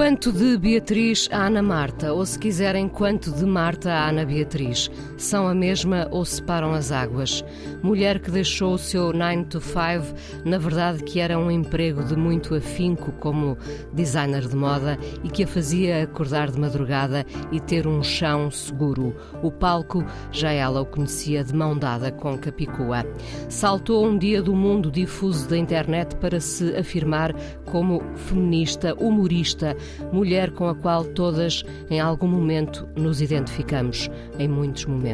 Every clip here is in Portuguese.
Quanto de Beatriz a Ana Marta, ou se quiserem, quanto de Marta a Ana Beatriz, são a mesma ou separam as águas? Mulher que deixou o seu 9 to 5, na verdade que era um emprego de muito afinco como designer de moda e que a fazia acordar de madrugada e ter um chão seguro. O palco já ela o conhecia de mão dada com Capicua. Saltou um dia do mundo difuso da internet para se afirmar como feminista, humorista, mulher com a qual todas, em algum momento, nos identificamos, em muitos momentos.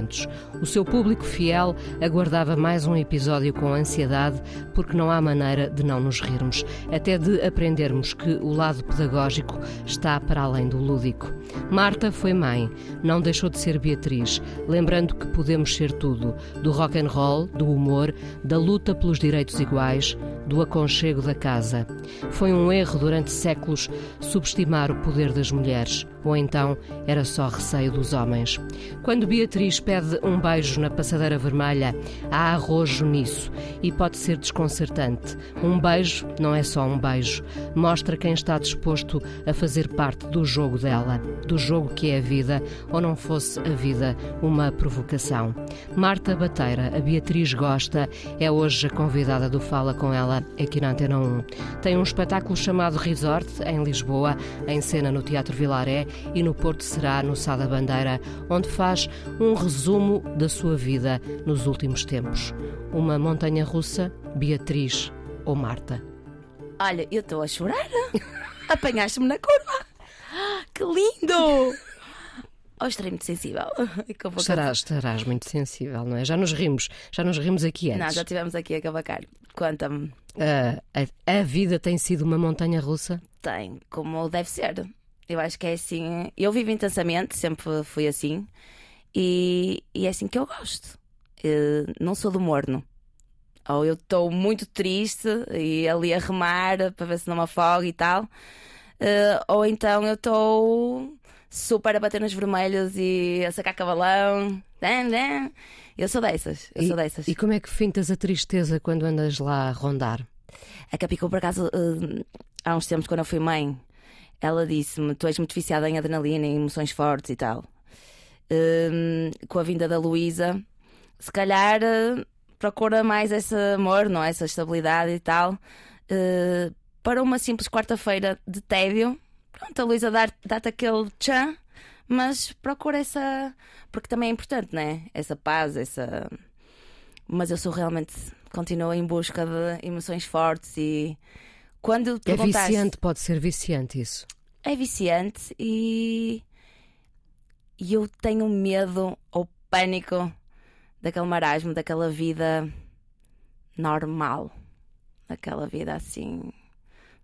O seu público fiel aguardava mais um episódio com ansiedade, porque não há maneira de não nos rirmos, até de aprendermos que o lado pedagógico está para além do lúdico. Marta foi mãe, não deixou de ser Beatriz, lembrando que podemos ser tudo, do rock and roll, do humor, da luta pelos direitos iguais, do aconchego da casa. Foi um erro durante séculos subestimar o poder das mulheres, ou então era só receio dos homens. Quando Beatriz pede um beijo na passadeira vermelha, há arrojo nisso e pode ser desconcertante. Um beijo não é só um beijo, mostra quem está disposto a fazer parte do jogo dela, do jogo que é a vida, ou não fosse a vida uma provocação. Marta Bateira, a Beatriz gosta, é hoje a convidada do Fala com ela aqui na Antena 1. Tem um espetáculo chamado Resort em Lisboa, em cena no Teatro Vilaré e no Porto será no Sá da Bandeira, onde faz um resumo da sua vida nos últimos tempos. Uma montanha russa, Beatriz ou Marta. Olha, eu estou a chorar. Apanhaste-me na curva. Que lindo! Ou estarei muito sensível. Estarás, estarás muito sensível, não é? Já nos rimos, já nos rimos aqui antes. Não, já estivemos aqui a cavacar. Conta-me. Uh, a, a vida tem sido uma montanha russa? Tem, como deve ser. Eu acho que é assim. Eu vivo intensamente, sempre fui assim. E, e é assim que eu gosto. Eu não sou do morno. Ou eu estou muito triste e ali a remar para ver se não me afogo e tal. Uh, ou então eu estou super a bater nos vermelhos e a sacar cavalão. Eu sou dessas. Eu e, sou dessas. E como é que fintas a tristeza quando andas lá a rondar? A Capicou, por acaso, uh, há uns tempos, quando eu fui mãe, ela disse-me: Tu és muito viciada em adrenalina, em emoções fortes e tal. Uh, com a vinda da Luísa, se calhar uh, procura mais esse amor, não é? essa estabilidade e tal. para uma simples quarta-feira de tédio, pronto, a Luísa dá-te aquele tchan, mas procura essa. Porque também é importante, não é? Essa paz, essa. Mas eu sou realmente. Continuo em busca de emoções fortes e. Quando é viciante, pode ser viciante isso. É viciante e. E eu tenho medo ou pânico daquele marasmo, daquela vida normal. Daquela vida assim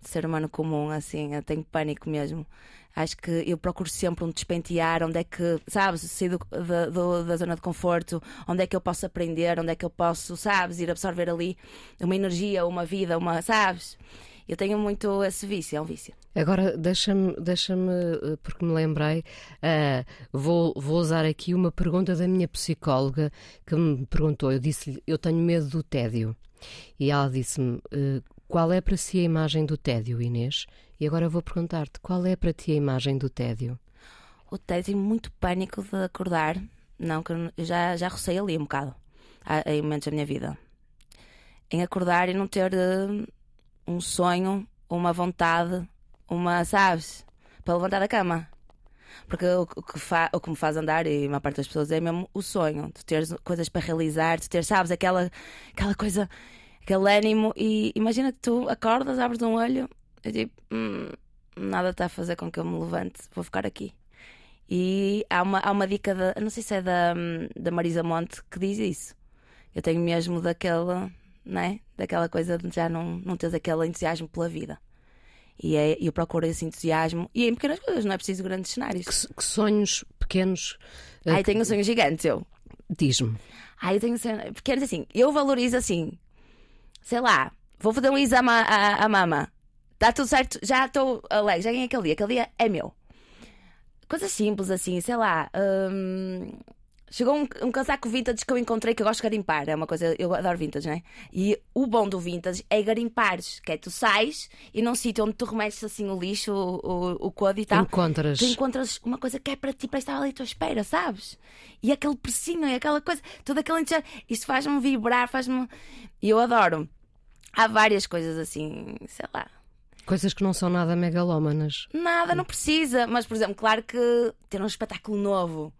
ser humano comum, assim, eu tenho pânico mesmo. Acho que eu procuro sempre um despentear, onde é que, sabes, sair do, da, do, da zona de conforto, onde é que eu posso aprender, onde é que eu posso, sabes, ir absorver ali uma energia, uma vida, uma, sabes? Eu tenho muito esse vício, é um vício. Agora, deixa-me, deixa-me porque me lembrei, uh, vou, vou usar aqui uma pergunta da minha psicóloga que me perguntou. Eu disse-lhe, eu tenho medo do tédio. E ela disse-me, uh, qual é para si a imagem do tédio, Inês? E agora vou perguntar-te, qual é para ti a imagem do tédio? O tédio, muito pânico de acordar. Não, que eu já, já rocei ali um bocado, em momentos da minha vida. Em acordar e não ter uh, um sonho, uma vontade, uma, sabes, para levantar da cama. Porque o, que, o que me faz andar, e a maior parte das pessoas, é mesmo o sonho. De ter coisas para realizar, de ter, sabes, aquela, aquela coisa aquele ânimo. E imagina que tu acordas, abres um olho e tipo, hum, nada está a fazer com que eu me levante, vou ficar aqui. E há uma, há uma dica, da, não sei se é da, da Marisa Monte, que diz isso. Eu tenho mesmo daquela, né? daquela coisa de já não, não teres aquele entusiasmo pela vida. E é, eu procuro esse entusiasmo. E em pequenas coisas, não é preciso grandes cenários. Que, que sonhos pequenos. eh, Ai, tenho um sonho gigante, eu. Diz-me. Ai, eu tenho um sonho. Pequenos assim. Eu valorizo assim. Sei lá, vou fazer um exame à, à, mama. Está tudo certo, já estou alegre, já ganhei aquele dia. Aquele dia é meu. Coisas simples assim, sei lá. hum, Chegou um, um casaco vintage que eu encontrei que eu gosto de garimpar. É uma coisa, eu adoro vintage, não é? E o bom do vintage é garimpares, que é tu sais e num sítio onde tu remetes assim o lixo, o, o, o codo e tal. Encontras. Tu encontras uma coisa que é para ti, para estar ali à tua espera, sabes? E aquele precinho, e aquela coisa, todo aquele. Isto faz-me vibrar, faz-me. E eu adoro. Há várias coisas assim, sei lá. Coisas que não são nada megalómanas. Nada, não precisa. Mas, por exemplo, claro que ter um espetáculo novo.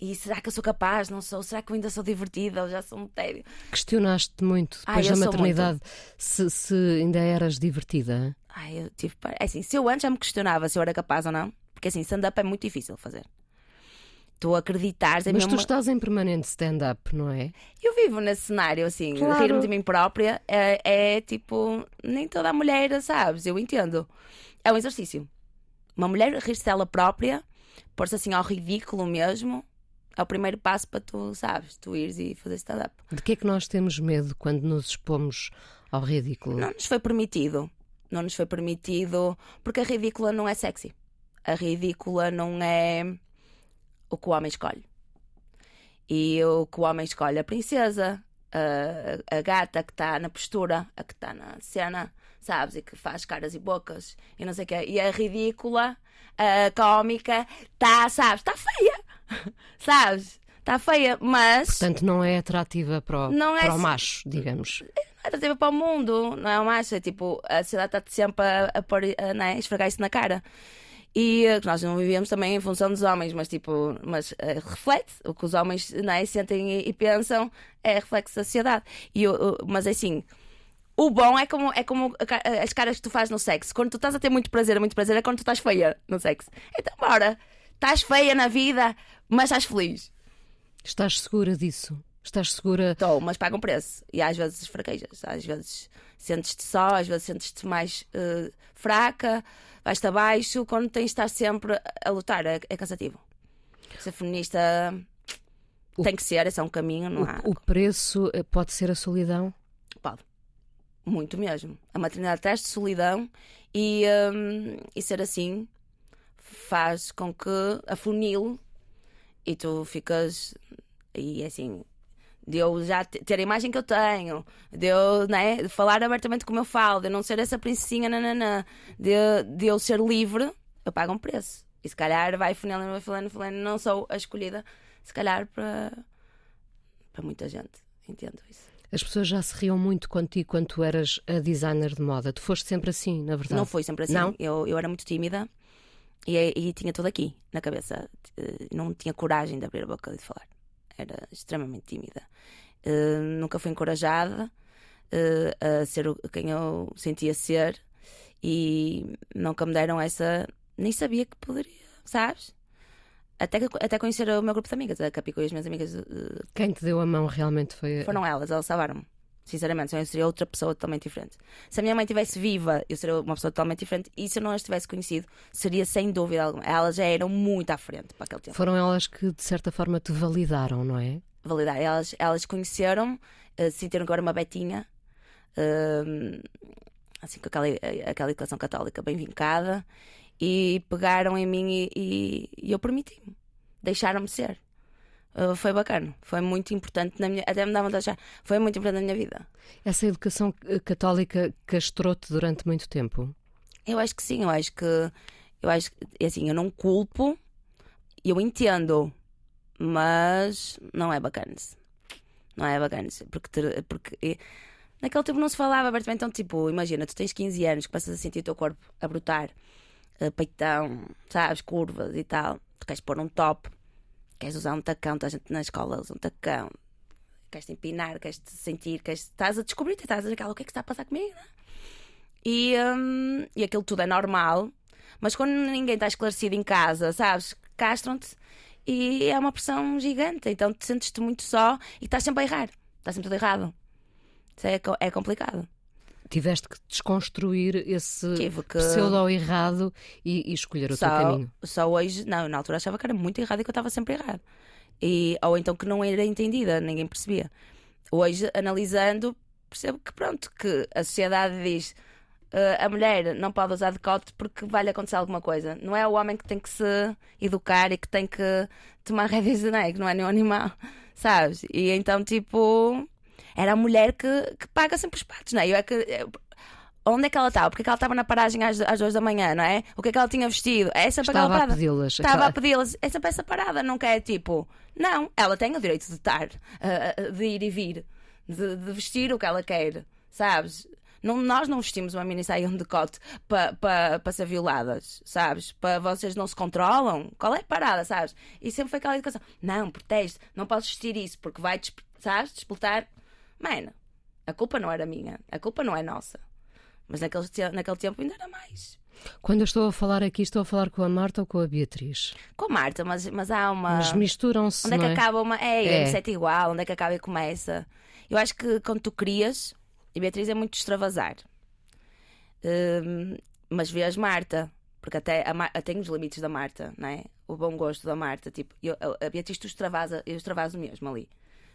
E será que eu sou capaz? Não sou? Será que eu ainda sou divertida? Ou já sou um tédio? Questionaste muito Ai, depois eu da maternidade se, se ainda eras divertida. Ai, eu tive. É assim, se eu antes já me questionava se eu era capaz ou não. Porque assim, stand-up é muito difícil fazer. Tu acreditares é Mas tu uma- estás em permanente stand-up, não é? Eu vivo nesse cenário, assim, Claro. rir-me de mim própria é, é tipo, nem toda a mulher, sabes? Eu entendo. É um exercício. Uma mulher rir-se dela própria, pôr-se assim ao ridículo mesmo, é o primeiro passo para tu, sabes? Tu ires e fazer stand-up. De que é que nós temos medo quando nos expomos ao ridículo? Não nos foi permitido. Não nos foi permitido, porque a ridícula não é sexy. A ridícula não é o que o homem escolhe. E o que o homem escolhe, a princesa, a, a gata que está na postura, a que está na cena, sabes? E que faz caras e bocas e não sei o quê. E a ridícula, a cómica, está, sabes? Está feia, sabes? Está feia, mas. Portanto, não é atrativa para o, Não é para o macho, digamos. É atrativa para o mundo, não é o macho? É tipo, a sociedade está sempre a, a, pôr, a, né, esfregar isso na cara. E eh, que nós não vivemos também em função dos homens, mas tipo, mas eh, reflete o que os homens né, sentem e, e pensam é reflexo da sociedade. E, eu- mas assim, o bom é como, é como as caras que tu fazes no sexo. Quando tu estás a ter muito prazer, muito prazer é quando tu estás feia no sexo. Então, bora, estás feia na vida, mas estás feliz. Estás segura disso? Estás segura? Estou, mas paga um preço. E às vezes fraquejas, às vezes sentes-te só, às vezes sentes-te mais eh, fraca, vais-te abaixo. Quando tens de estar sempre a- lutar, é, é cansativo. Ser feminista O- tem que ser, esse é um caminho, não há. O, o preço eh, pode ser a solidão? Pode. Muito mesmo. A maternidade traz solidão e, hum, e ser assim faz com que afunile e tu ficas. E assim, de eu já te- ter a imagem que eu tenho, de eu né, de falar abertamente como eu falo, de eu não ser essa princesinha, nananã, de, de eu ser livre, eu pago um preço. E se calhar vai funilando, vai funilando, funilando, não sou a escolhida, se calhar para, para muita gente. Entendo isso. As pessoas já se riam muito contigo quando tu eras a designer de moda. Tu foste sempre assim, na verdade. Não foi sempre assim. Não? Eu, eu era muito tímida e, e tinha tudo aqui na cabeça. Eh, Não tinha coragem de abrir a boca e de falar. Era extremamente tímida. Eh, nunca fui encorajada eh, a ser o- quem eu sentia ser e nunca me deram essa. Nem sabia que poderia, sabes? Até, até conhecer o meu grupo de amigas, a Capico e as minhas amigas eh, Quem te deu a mão realmente foi. foram elas, elas salvaram-me. Sinceramente, senão eu seria outra pessoa totalmente diferente. Se a minha mãe estivesse viva, eu seria uma pessoa totalmente diferente. E se eu não as tivesse conhecido, seria sem dúvida alguma. Elas já eram muito à frente para aquele tempo. Foram elas que, de certa forma, te validaram, não é? Validar. Elas, elas conheceram, uh, sentiram era uma betinha, hum, assim com aquela, aquela educação católica bem vincada, e pegaram em mim e, e- e eu permiti-me. Deixaram-me ser. Uh, foi bacana, foi muito importante na minha. Até me dá vontade de achar. Foi muito importante na minha vida. Essa educação eh, católica castrou-te durante muito tempo. Eu acho que sim, eu acho que eu acho que é assim, eu não culpo, eu entendo, mas não é bacana. Não é bacana, porque, porque naquele tempo não se falava abertamente, então tipo, imagina, tu tens 15 anos, começas a sentir o teu corpo a brotar, eh, peitão, sabes, curvas e tal, tu queres pôr um top, queres usar um tacão, toda a gente na escola usa um tacão, queres te empinar, queres te sentir, queres, estás a descobrir, estás aquela, o que é que está a passar comigo? né? E, hum, e aquilo tudo é normal, mas quando ninguém está esclarecido em casa, sabes, castram-te e é uma pressão gigante, então te sentes-te muito só e estás sempre a errar, estás sempre tudo errado. Isso é, é complicado. Tiveste que desconstruir esse Tive que- pseudo errado e, e escolher o teu só, caminho. só hoje, não, na altura achava que era muito errado e que eu estava sempre errado. E, ou então que não era entendida, ninguém percebia. Hoje, analisando, percebo que pronto, que a sociedade diz "Ah, a mulher não pode usar decote porque vai-lhe acontecer alguma coisa. Não é o homem que tem que se educar e que tem que tomar rédeas de né? que não é nenhum animal, sabes? E então, tipo, era a mulher que, que paga sempre os patos, não é? Eu é que. eu- Onde é que ela estava? Porque é que ela estava na paragem às, às duas da manhã, não é? O que é que ela tinha vestido? É aquela Estava a parada. pedi-las. Estava aquela- a pedi-las. É essa parada, não quer tipo. Não, ela tem o direito de estar, ah, ah, de ir e vir, de, de vestir o que ela quer, sabes? Não, nós não vestimos uma mini saia e um decote para pa, pa ser violadas, sabes? Para vocês não se controlam. Qual é a parada, sabes? E sempre foi aquela educação. Não, protege, não podes vestir isso porque vai, sabes, disputar. Mano, a culpa não era minha, a culpa não é nossa. Mas naquele, te- naquele tempo ainda era mais. Quando eu estou a falar aqui, estou a falar com a Marta ou com a Beatriz? Com a Marta, mas, mas há uma. Mas misturam-se, Onde é que é? acaba uma. É, É. é. sete igual, onde é que acaba e começa? Eu acho que quando tu crias, e Beatriz é muito extravasar, Hum, mas vês Marta, porque até a Mar... tem os limites da Marta, não é? O bom gosto da Marta, tipo, eu, a Beatriz tu extravasa, eu extravaso mesmo ali.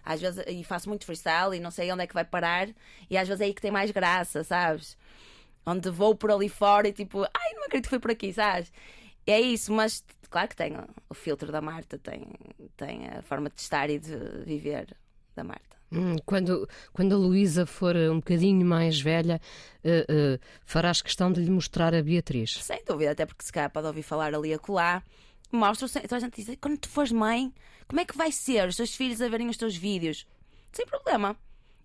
Às vezes, e faço muito freestyle e não sei onde é que vai parar, e às vezes é aí que tem mais graça, sabes? Onde vou por ali fora e tipo, ai, não acredito que foi por aqui, sabes? É isso, mas claro que tem o filtro da Marta, tem, tem a forma de estar e de viver da Marta. Hum, Quando, quando a Luísa for um bocadinho mais velha, eh, eh, farás questão de lhe mostrar a Beatriz. Sem dúvida, até porque se calhar pode ouvir falar ali a colar. Mostra, então a gente diz, quando tu fores mãe, como é que vai ser os teus filhos a verem os teus vídeos? Sem problema.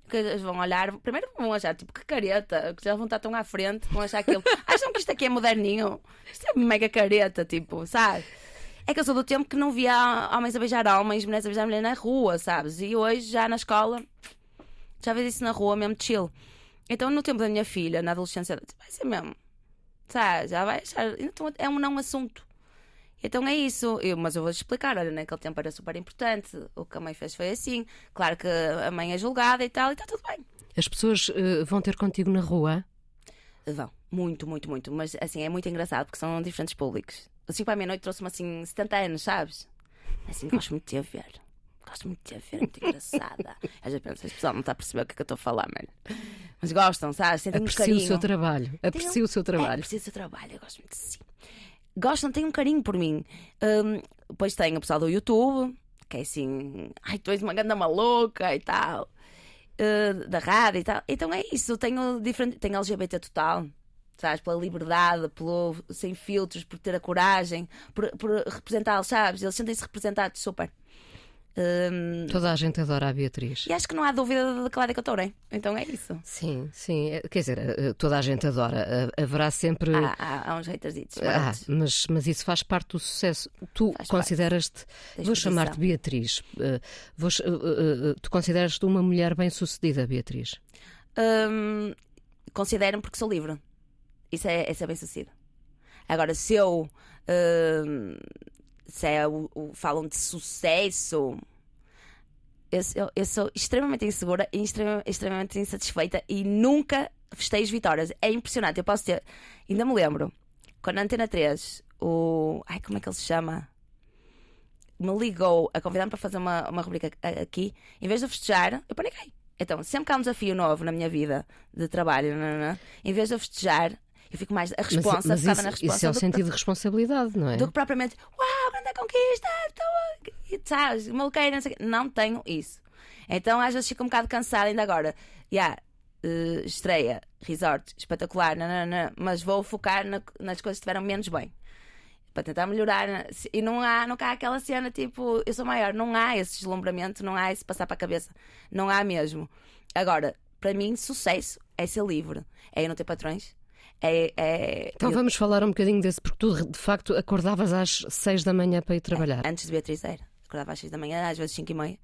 Porque eles vão olhar, primeiro vão achar tipo que careta, que já vão estar tão à frente, vão achar aquilo. Acham que isto aqui é moderninho? Isto é mega careta, tipo, sabe? É que eu sou do tempo que não via homens a beijar homens, mulheres a beijar mulher na rua, sabes? E hoje, já na escola, já vês isso na rua, mesmo chill. Então, no tempo da minha filha, na adolescência, vai ser mesmo. Sabe? Já vai achar. Então, é um não assunto. Então é isso. Eu, mas eu vou explicar. Olha, naquele tempo era super importante. O que a mãe fez foi assim. Claro que a mãe é julgada e tal, e está tudo bem. As pessoas eh, vão ter contigo na rua? Vão. Muito, muito, muito. Mas assim, é muito engraçado porque são diferentes públicos. Assim, para a meia-noite trouxe-me assim 70 anos, sabes? Assim, gosto muito de te ver. Gosto muito de te ver, é muito engraçada. Às vezes penso, este pessoal não está a perceber o que é que eu estou a falar, mano. Mas gostam, sabes? Sentem um Aprecio carinho. o seu trabalho. Aprecio um- o seu É, trabalho. aprecio o seu trabalho, eu gosto muito de si. Gostam, têm um carinho por mim. Hum, depois tem o pessoal do YouTube, que é assim, ai, tu és uma ganda maluca e tal. Uh, da rádio e tal. Então é isso, tenho diferente, tenho LGBT total. Sabes, pela liberdade, pelo sem filtros, por ter a coragem, por, por representá-los, sabes? Eles sentem-se representados super. Hum, Toda a gente adora a Beatriz. e acho que não há dúvida de que é eu estou, né? Então é isso. Sim, sim. Eh, Quer dizer, eh, toda a gente adora. Eh, Haverá sempre. Há, há, há uns hatersitos. Ah, mas mas, isso faz parte do sucesso. Tu consideras-te. Vou chamar-te Beatriz. Eh, vou eh, eh, eh, tu consideras-te uma mulher bem-sucedida, Beatriz? Hum, considero-me porque sou livre. Isso é, isso é bem sucedido. Agora, se eu. Se é o, o- falam de sucesso. Eu, eu- eu sou extremamente insegura e extrema- extremamente insatisfeita e nunca festejo vitórias. É impressionante. Eu posso ter. Ainda me lembro, quando a Antena 3, o. Ai, como é que ele se chama? Me ligou a convidar-me para fazer uma, uma rubrica aqui. Em vez de festejar, eu paniquei. Então, sempre que há um desafio novo na minha vida de trabalho, nananã, em vez de eu festejar, eu fico mais a responsa, mas isso, na isso resposta é o do que sentido de responsabilidade, não é? do que propriamente, uau, grande conquista, estou a-" sabes, maluqueira, não sei. Não tenho isso. Então às vezes fico um bocado cansada ainda agora. Yeah, eh, estreia, resort, espetacular, nanana, mas vou focar na- nas coisas que estiveram menos bem. Para tentar melhorar. Se- E não há, não há aquela cena tipo, eu sou maior. Não há esse deslumbramento, não há esse passar para a cabeça. Não há mesmo. Agora, para mim, sucesso é ser livre. É eu não ter patrões. É, é Então eu- vamos falar um bocadinho desse, porque tu de facto acordavas às seis da manhã para ir trabalhar. Antes de Beatriz era. Acordava às 6 da manhã, às vezes 5 e meia.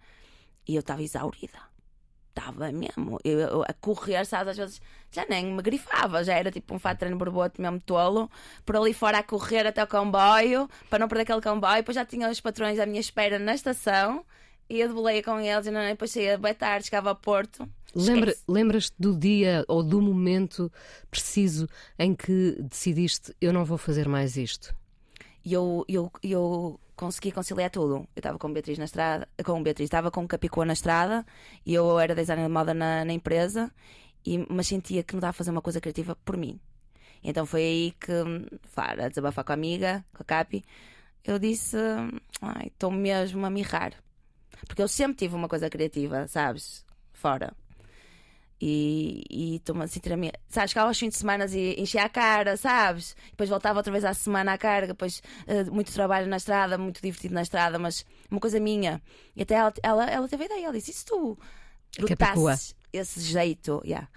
E eu estava exaurida. Estava mesmo. Eu, eu a correr, sabes? Às vezes já nem me grifava. Já era tipo um fato de treino borbote mesmo tolo. Por ali fora a correr até o comboio. Para não perder aquele comboio. Depois já tinha os patrões à minha espera na estação. Ia de boleia com eles, e não, depois saía bem tarde, chegava ao Porto. Lembra, lembras-te do dia ou do momento preciso em que decidiste eu não vou fazer mais isto? E eu, eu, eu consegui conciliar tudo. Eu estava com Beatriz na estrada, com Beatriz, estava com Capicua na estrada e eu era designer de moda na, na empresa, e, mas sentia que não estava a fazer uma coisa criativa por mim. Então foi aí que, para desabafar com a amiga, com a Capi, eu disse: Ai, estou mesmo a mirrar. Porque eu sempre tive uma coisa criativa, sabes? Fora. E estou-me a sentir a minha. Sabes, chegava aos fins de semana e enchia a cara, sabes? Depois voltava outra vez à semana à carga, depois eh, muito trabalho na estrada, muito divertido na estrada, mas uma coisa minha. E até ela, ela, ela teve a ideia, ela disse: e se tu brotasses esse jeito, yeah,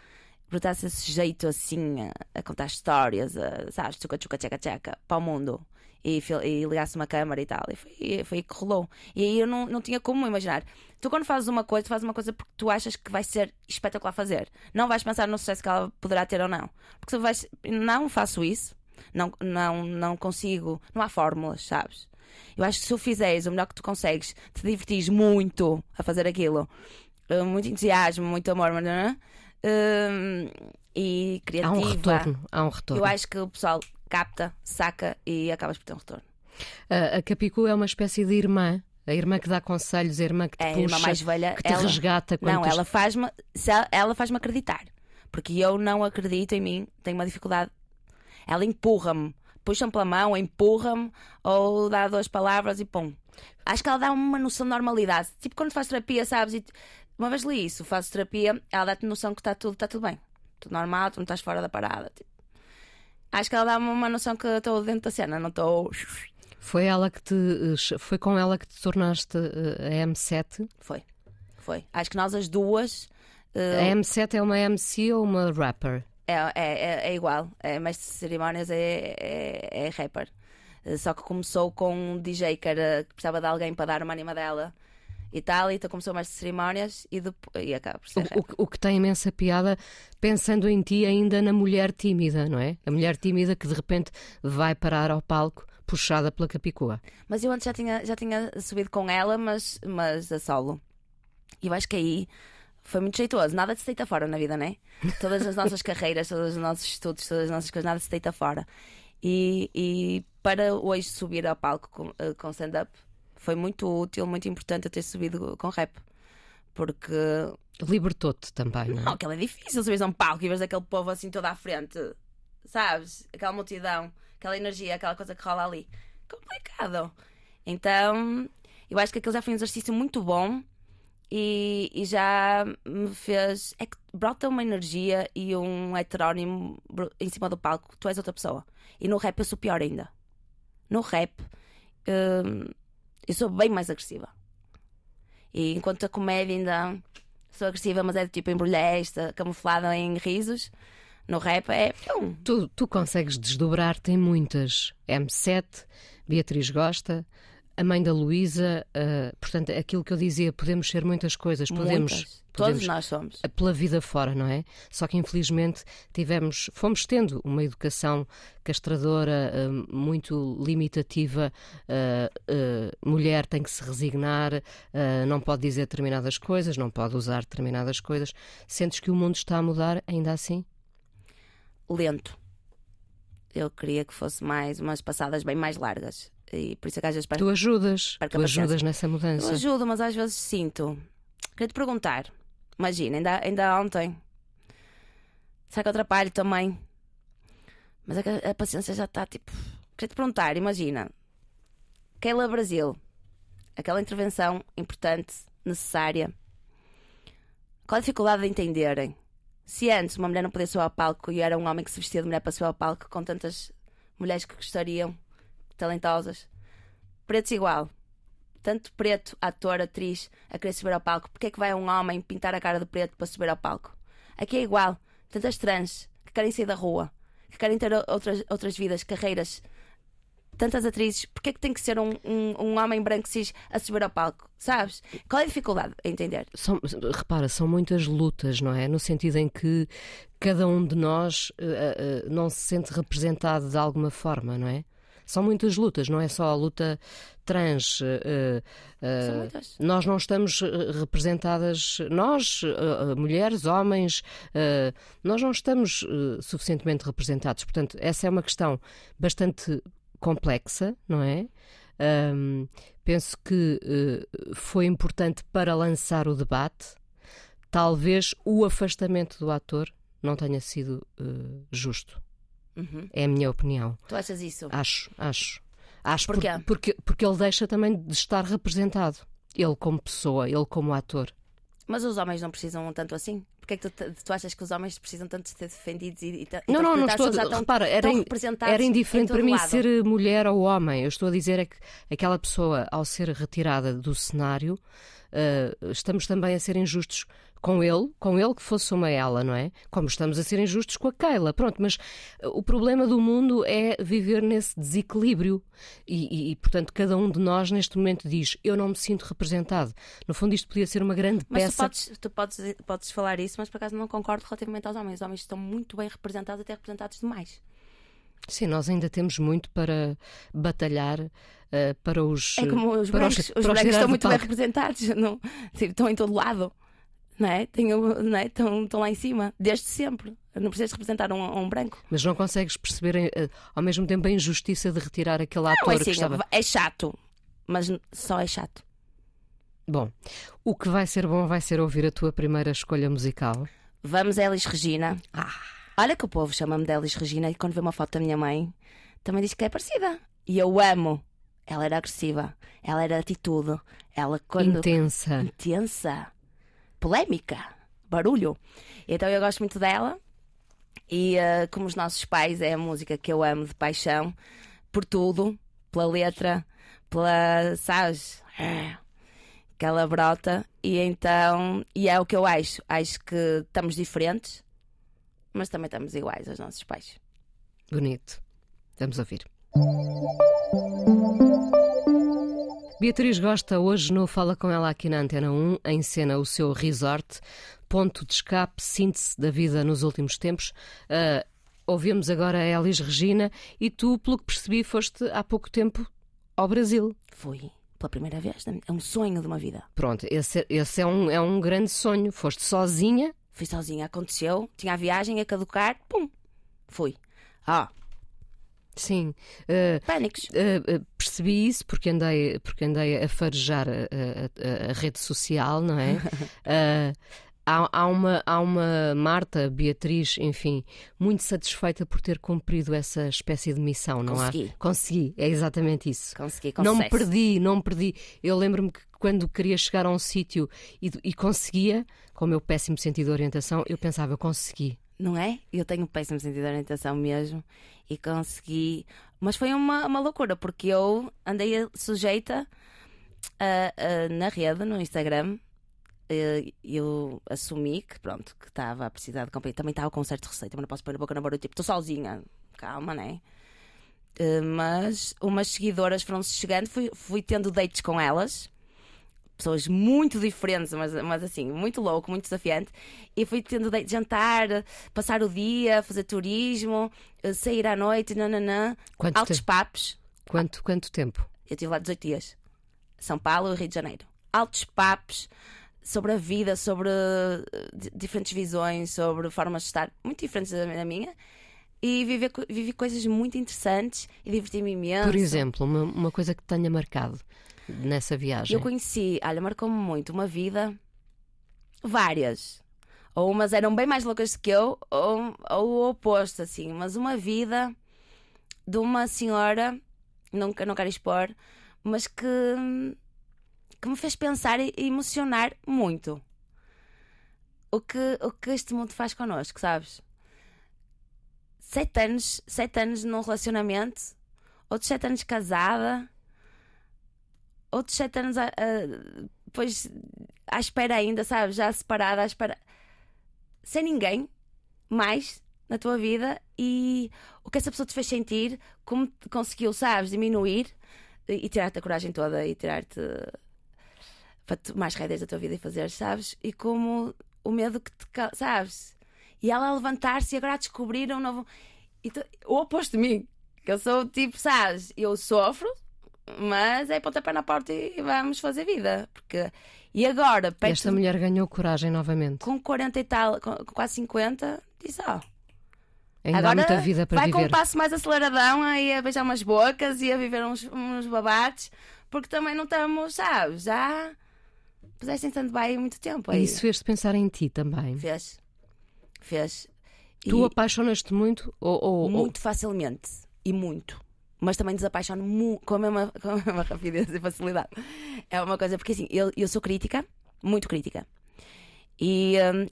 brotasses esse jeito assim a, a contar histórias, a, sabes, tchuca tchuca tcheca tcheca, para o mundo. E, e ligasse uma câmara e tal. E foi, foi aí que rolou. E aí eu não, não tinha como imaginar. Tu, quando fazes uma coisa, tu fazes uma coisa porque tu achas que vai ser espetacular fazer. Não vais pensar no sucesso que ela poderá ter ou não. Porque se vais. Não faço isso. Não, não, não consigo. Não há fórmulas, sabes? Eu acho que se o fizeres o melhor que tu consegues, te divertires muito a fazer aquilo, eh, muito entusiasmo, muito amor, não é? Hum, e Há criativa. um retorno, há um retorno. Eu acho que o pessoal capta, saca e acabas por ter um retorno. A, a Capicu é uma espécie de irmã, a irmã que dá conselhos, a irmã que te É a puxa, irmã mais velha. que te ela... resgata quando Não, tu- ela faz-me ela, faz-me acreditar. Porque eu não acredito em mim, tenho uma dificuldade. Ela empurra-me, puxa-me pela mão, empurra-me ou dá duas palavras e pum. Acho que ela dá uma noção de normalidade. Tipo quando faz terapia, sabes? Tu- uma vez li isso, faço terapia, ela dá-te noção que está tudo, está tudo bem. Tudo normal, tu não estás fora da parada. tipo. Acho que ela dá-me uma noção que estou dentro da cena, não estou. Foi ela que te eh, foi com ela que te tornaste eh, a M7. Foi. Foi. Acho que nós as duas. A eh, M7 é uma MC ou uma rapper? É, é, é, é igual. É de cerimónias, é, é, é rapper. Só que começou com um DJ que, era, que precisava de alguém para dar uma animadela e tal, e então começou mais de cerimónias e, depois, e acaba por ser O, o- o que tem imensa piada pensando em ti ainda na mulher tímida, não é? A mulher tímida que de repente vai parar ao palco puxada pela Capicua. Mas eu antes já tinha, já tinha subido com ela, mas, mas a solo. E eu acho que aí foi muito jeitoso. Nada se deita fora na vida, não é? Todas as nossas carreiras, todos os nossos estudos, todas as nossas coisas, nada se deita fora. E, e para hoje subir ao palco com, eh, com stand-up foi muito útil, muito importante eu ter subido com rap. Porque Libertou-te também, não é? não, aquilo é difícil subir a um palco e veres aquele povo assim todo à frente, sabes? Aquela multidão, aquela energia, aquela coisa que rola ali. Complicado. Então, eu acho que aquilo já foi um exercício muito bom e, e já me fez. É que brota uma energia e um heterónimo em cima do palco, tu és outra pessoa. E no rap eu sou pior ainda. No rap, hum, eu sou bem mais agressiva. E enquanto a comédia ainda sou agressiva, mas é do tipo embrulhesta, camuflada em risos, no rap é. Tu, tu consegues desdobrar-te em muitas. M7, Beatriz Gosta, a mãe da Luísa, ah, portanto, aquilo que eu dizia, podemos ser muitas coisas, podemos. Muitas. podemos Todos nós somos. pela vida fora, não é? Só que infelizmente tivemos, fomos tendo uma educação castradora, ah, muito limitativa. ah, mulher tem que se resignar, não pode dizer determinadas coisas, não pode usar determinadas coisas. Sentes que o mundo está a mudar ainda assim? Lento. Eu queria que fosse mais umas passadas bem mais largas. E por isso é que às vezes Tu ajudas, tu ajudas nessa Eu mudança. ajudo, mas às vezes sinto. Queria te perguntar. Imagina, ainda, ainda ontem. Será que eu atrapalho também? Mas é a, a paciência já está tipo. Queria te perguntar, imagina. Keila Brasil. Aquela intervenção importante, necessária. Qual a dificuldade de entenderem? Se antes uma mulher não podia subir ao palco e era um homem que se vestia de mulher para subir ao palco com tantas mulheres que gostariam, talentosas. Pretos igual tanto preto, ator, atriz, a querer subir ao palco, porque é que vai um homem pintar a cara de preto para subir ao palco? Aqui é igual. Tantas trans que querem sair da rua, que querem ter outras, outras vidas, carreiras. Tantas atrizes, porque é que tem que ser um, um, um homem branco cis a subir ao palco? Sabes? Qual é a dificuldade a entender? São- repara, são muitas lutas, não é? No sentido em que cada um de nós eh, eh, não se sente representado de alguma forma, não é? São muitas lutas, não é só a luta trans. Uh, uh, São muitas. nós não estamos representadas, nós, uh, mulheres, homens, nós não estamos suficientemente representados. Portanto, essa é uma questão bastante complexa, não é? Um, penso que foi importante para lançar o debate. Talvez o afastamento do ator não tenha sido justo. Uhum. É a minha opinião. Tu achas isso? Acho, acho. Acho Porquê? Por, porque, porque ele deixa também de estar representado. Ele como pessoa, ele como ator. Mas os homens não precisam tanto assim? Porquê é que tu, tu achas que os homens precisam tanto de ser defendidos e, e Não, não, não estou. Tão, repara, era, era indiferente para mim lado. ser mulher ou homem. Eu estou a dizer é que aquela pessoa, ao ser retirada do cenário, uh, estamos também a ser injustos com ele, com ele que fosse uma ela, não é? Como estamos a ser injustos com a Keila. Pronto, mas o problema do mundo é viver nesse desequilíbrio. E, e, e, portanto, cada um de nós neste momento diz: Eu não me sinto representado. No fundo, isto podia ser uma grande peça. Mas tu, podes, tu podes, podes falar isso, mas por acaso não concordo relativamente aos homens. Os homens estão muito bem representados, até representados demais. Sim, nós ainda temos muito para batalhar uh, para os. É como os para brancos, os, os brancos estão muito palco. bem representados, não, tipo, estão em todo lado. Não é? Tenho, não é? Estão, estão lá em cima, desde sempre. Não precisas representar um, um branco. Mas não consegues perceber uh, ao mesmo tempo a injustiça de retirar aquele ator é, assim, que estava. é chato, mas só é chato. Bom, o que vai ser bom vai ser ouvir a tua primeira escolha musical. Vamos, Elis Regina. Ah. Olha que o povo chama-me de Elis Regina e quando vê uma foto da minha mãe também diz que é parecida. E eu amo. Ela era agressiva, ela era atitude, ela quando. Intensa. Intensa. Polémica. Barulho. Então eu gosto muito dela. E uh, como os nossos pais, é a música que eu amo de paixão. Por tudo. Pela letra. Pela. Sabes? Que ela brota. E então. E é o que eu acho. Acho que estamos diferentes. Mas também estamos iguais aos nossos pais. Bonito. Vamos ouvir. Beatriz Gosta hoje no Fala Com Ela aqui na Antena 1, em cena o seu resort, ponto de escape, síntese da vida nos últimos tempos. Uh, ouvimos agora a Elis Regina e tu, pelo que percebi, foste há pouco tempo ao Brasil. Fui pela primeira vez, é um sonho de uma vida. Pronto, esse, esse é, um, é um grande sonho. Foste sozinha? Fui sozinha, aconteceu, tinha a viagem a caducar, pum, fui. Ah, Sim. Uh, Pânicos. Uh, uh, percebi isso porque andei, porque andei a farejar a, a, a rede social, não é? há, há, uma, há uma Marta, Beatriz, enfim, muito satisfeita por ter cumprido essa espécie de missão, não Consegui. há? Consegui. É exatamente isso. Consegui, com Não me perdi, não me perdi. Eu lembro-me que quando queria chegar a um sítio e, e conseguia, com o meu péssimo sentido de orientação, eu pensava, eu consegui. Não é? Eu tenho um péssimo sentido de orientação mesmo e consegui. Mas foi uma, uma loucura porque eu andei sujeita na rede, no Instagram. Eu assumi que pronto, que estava a precisar de companhia. Também estava com um certo receio, também não posso pôr a boca na barulho, tipo, estou sozinha, calma, né? Eh, Mas umas seguidoras foram-se chegando, fui, fui tendo dates com elas pessoas muito diferentes, mas, mas assim, muito louco, muito desafiante. E fui tendo de jantar, passar o dia, fazer turismo, eh, sair à noite, nananã. Quanto Altos tempo? papos. Quanto, quanto tempo? Eu estive lá 18 dias. São Paulo e Rio de Janeiro. Altos papos sobre a vida, sobre eh, di- diferentes visões, sobre formas de estar muito diferentes da minha. E vivi, co- vivi coisas muito interessantes e diverti-me imenso. Por exemplo, uma, uma coisa que tenha marcado nessa viagem. Eu conheci, olha, marcou-me muito uma vida, várias. Ou umas eram bem mais loucas do que eu, ou, ou o oposto, assim. Mas uma vida de uma senhora, nunca não quero expor, mas que, que me fez pensar e emocionar muito. O que, o que este mundo faz connosco, sabes? Sete anos, sete anos num relacionamento, outros sete anos casada, outros sete anos a- depois à espera ainda, sabes? Já separada, à espera. Sem ninguém mais na tua vida e o que essa pessoa te fez sentir, como conseguiu, sabes, diminuir e, e tirar-te a coragem toda e tirar-te para as rédeas da tua vida e fazer, sabes? E como o medo que te, sabes? E ela a levantar-se e agora a descobrir um novo. Tu- o oposto de mim, Que eu sou tipo, sabes, eu sofro, mas é pontapé na porta e vamos fazer vida. Porque... E agora, perto esta mulher ganhou coragem novamente. com 40 e tal, com com quase 50, diz ó. Ainda agora há muita vida para vai com viver. um passo mais aceleradão aí a beijar umas bocas e a viver uns, uns babates, porque também não estamos, sabes, já puseste em stand-by há muito tempo. Aí. isso fez-te pensar em ti também. Fez. Fez. E Tu apaixonas-te muito ou, ou- ou- muito facilmente. E muito. Mas também desapaixono com a, mesma, com a mesma rapidez e facilidade. É uma coisa, porque assim, eu, eu sou crítica, muito crítica. E hum,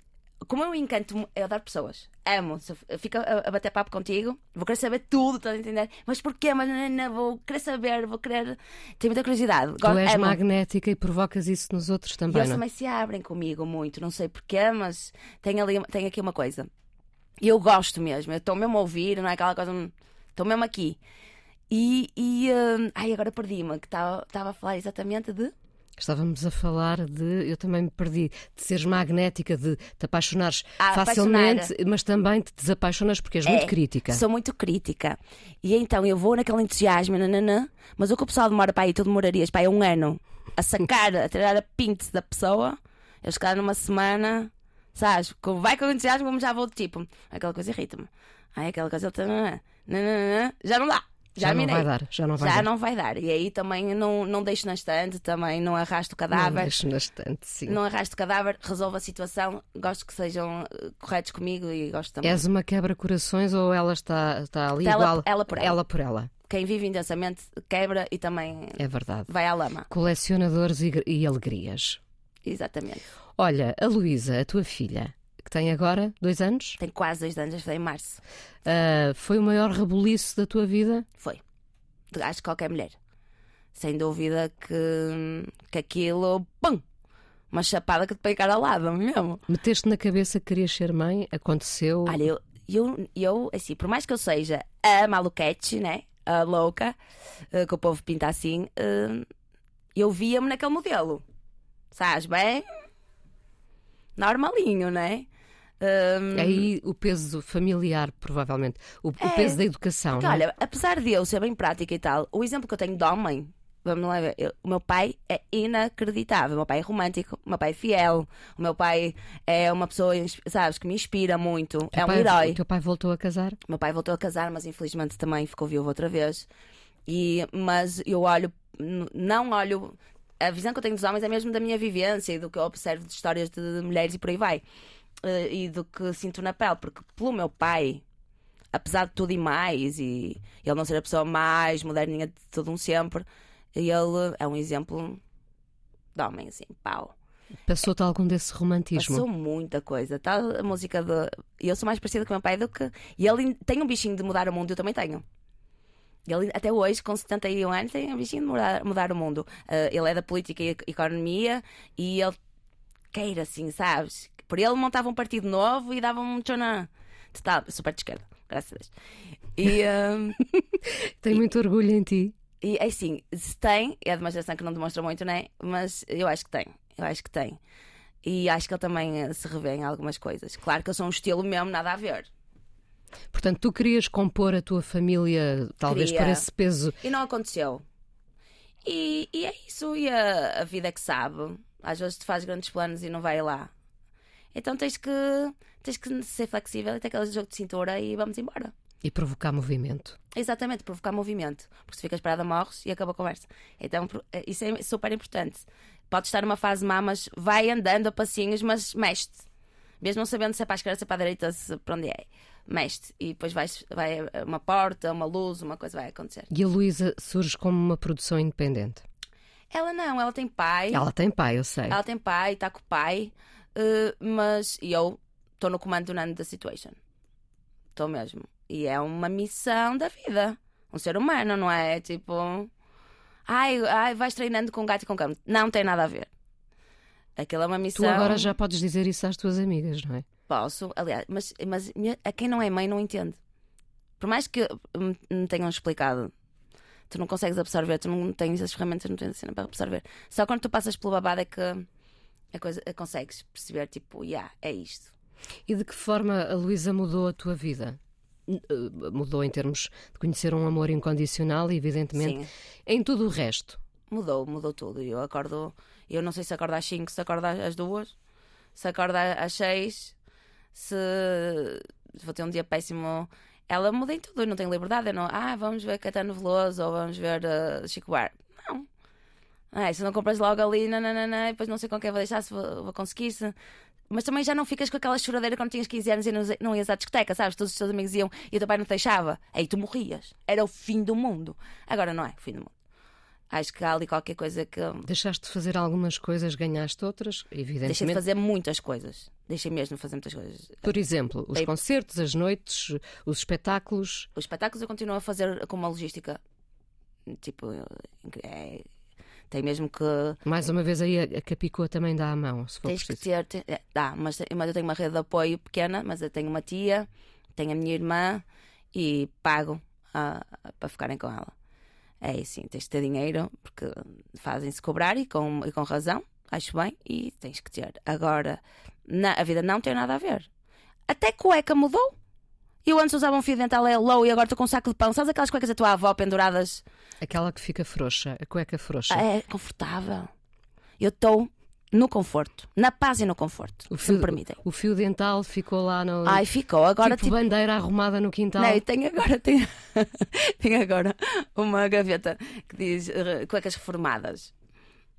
como eu encanto, eu adoro pessoas. Amo. Fico a, a bater papo contigo, vou querer saber tudo, estás a entender? Mas porquê? Mas não, não, vou querer saber, vou querer. Tenho muita curiosidade. tu és amo. magnética e provocas isso nos outros E também, eles não? é? também se abrem comigo muito, não sei porquê, mas tem, ali, tem aqui uma coisa. E eu gosto mesmo, eu estou mesmo a ouvir, não é aquela coisa. hum, Estou mesmo aqui. E. e hum, ai, agora perdi-me, que estava a falar exatamente de. Estávamos a falar de, eu também me perdi, de seres magnética, de te apaixonares Ah, facilmente, apaixonar. mas também te desapaixonas porque és muito É, crítica. Sou muito crítica. E então eu vou naquele entusiasmo, nananã, mas o que o pessoal demora para aí, tu demorarias para aí um ano a sacar, a tirar a pinte da pessoa, eu calhar numa semana, sabes, vai com entusiasmo, como já vou tipo, aquela coisa irrita-me. Aquela coisa, nananã, já não dá. Já, Já não vai dar, já não vai Já dar. não vai dar. E aí também não, não deixo na estante, também não arrasto o Não cadáver. deixo bastante, sim. Não arrasto o cadáver, resolvo a situação, gosto que sejam eh, corretos comigo e gosto também. És uma quebra-corações ou ela está, está ali Ela- igual? ela por ela. Ela por ela, Quem vive intensamente quebra e também é verdade. vai à lama. Colecionadores e, e alegrias. Exatamente. Olha, a Luísa, a tua filha, que tem agora dois anos, Tem quase dois anos, foi em março. ah, foi o maior rebuliço da tua vida? Foi. De- Acho que qualquer mulher. Sem dúvida que, que aquilo. Pum! Uma chapada que te põe cara ao lado, mesmo. Meteste na cabeça que querias ser mãe? Aconteceu? Olha, eu, eu, eu, assim, por mais que eu seja a maluquete, né? A louca, eh, que o povo pinta assim, eh, eu via-me naquele modelo. Sabes bem? Normalinho, né? Um, Aí o peso familiar, provavelmente. O, o É. peso da educação, Porque, não é? olha, apesar de eu ser bem prática e tal, o exemplo que eu tenho de homem, vamos lá ver, eu- o meu pai é inacreditável. O meu pai é romântico, o meu pai é fiel, o meu pai é uma pessoa, sabes, que me inspira muito, Teu é um pai- herói. O teu pai voltou a casar? O meu pai voltou a casar, mas infelizmente também ficou viúvo outra vez. E, mas eu olho, não olho. A visão que eu tenho dos homens é mesmo da minha vivência e do que eu observo de histórias de mulheres e por aí vai. Eh, E do que sinto na pele, porque pelo meu pai, apesar de tudo e mais, e ele não ser a pessoa mais moderninha de todo um sempre, ele é um exemplo de homem, assim, pau. Passou-te algum desse romantismo? Passou muita coisa. Tá a música de. Eu sou mais parecida com o meu pai do que. E ele tem um bichinho de mudar o mundo, eu também tenho. Ele, até hoje, com 71 anos, tem um bichinho de mudar, mudar o mundo. Ah, ele é da política e economia e ele queira, assim, sabes? Por ele montava um partido novo e dava um. Total, super de esquerda, graças a Deus. E. ah, Tem muito orgulho em ti. e é assim, se tem, é de uma geração que não demonstra muito, né? Mas eu acho que tem. Eu acho que tem. E acho que ele também eh, se revê em algumas coisas. Claro que eu sou um estilo mesmo, nada a ver. Portanto, tu querias compor a tua família, talvez Queria. por esse peso. E não aconteceu. E, e é isso. E a, a vida é que sabe. Às vezes tu fazes grandes planos e não vai lá. Então tens que, tens que ser flexível e ter aquele jogo de cintura e vamos embora. E provocar movimento. Exatamente, provocar movimento. Porque se ficas parada, morres e acaba a conversa. Então, eh, isso é super importante. Pode estar numa fase má, mas vai andando a passinhos, mas mexe-te. Mesmo não sabendo se é para a esquerda, se é para a direita, se para onde é. Mexe-te. E depois vais, vai uma porta, uma luz, uma coisa vai acontecer. E a Luísa surge como uma produção independente. Ela não, ela tem pai. Ela tem pai, eu sei. Ela tem pai, está com o pai. Eh, mas eu estou no comando do Nano da Situation. Estou mesmo. E é uma missão da vida. Um ser humano, não é? Tipo. Ai, ai, vais treinando com gato e com cão. Não tem nada a ver. Aquilo é uma missão. Tu agora já podes dizer isso às tuas amigas, não é? Posso, aliás, mas, mas a quem não é mãe não entende. Por mais que me, me tenham explicado, tu não consegues absorver, tu não tens as ferramentas, não tens a cena para absorver. Só quando tu passas pelo babado é que a coisa, a consegues perceber, tipo, yeah, é isto. E de que forma a Luísa mudou a tua vida? Uh, mudou em termos de conhecer um amor incondicional e, evidentemente, Sim. em tudo o resto. Mudou, mudou tudo. Eu acordo, eu não sei se acordo às 5, se acordo às 2, se acordo às 6, se vou ter um dia péssimo. Ela muda em tudo, eu não tenho liberdade. Eu não, ah, vamos ver Catano Veloso ou vamos ver uh, Chico Bar. Não. Ah, se não compras logo ali, nananana, depois não sei com quem vou deixar, se vou, vou conseguir. Se... Mas também já não ficas com aquela choradeira quando tinhas 15 anos e não, não ias à discoteca, sabes? Todos os teus amigos iam e o teu pai não te deixava. Aí tu morrias. Era o fim do mundo. Agora não é o fim do mundo. Acho que há ali qualquer coisa que. Deixaste de fazer algumas coisas, ganhaste outras, evidentemente. Deixei de fazer muitas coisas. Deixei mesmo de fazer muitas coisas. Por exemplo, os concertos, as noites, os espetáculos. Os espetáculos eu continuo a fazer com uma logística. Tipo, é, tem mesmo que. Mais uma vez aí a, a Capicua também dá a mão, se for Tens que preciso. ter. te- é, dá, mas, mas eu tenho uma rede de apoio pequena, mas eu tenho uma tia, tenho a minha irmã e pago ah, para ficarem com ela. É assim, tens de ter dinheiro, porque fazem-se cobrar e com, e com razão, acho bem, e tens que ter. Agora, na, a vida não tem nada a ver. Até cueca mudou. Eu antes usava um fio dental é low e agora estou com um saco de pão. Sabes aquelas cuecas da tua avó penduradas? Aquela que fica frouxa, a cueca frouxa. É confortável. Eu estou no conforto, na paz e no conforto, O se fio, me permitem. o fio dental ficou lá no. Ai, ficou. Agora tipo, tipo. bandeira arrumada no quintal. Não, tenho agora, tenho, tenho agora uma gaveta que diz eh, cuecas reformadas.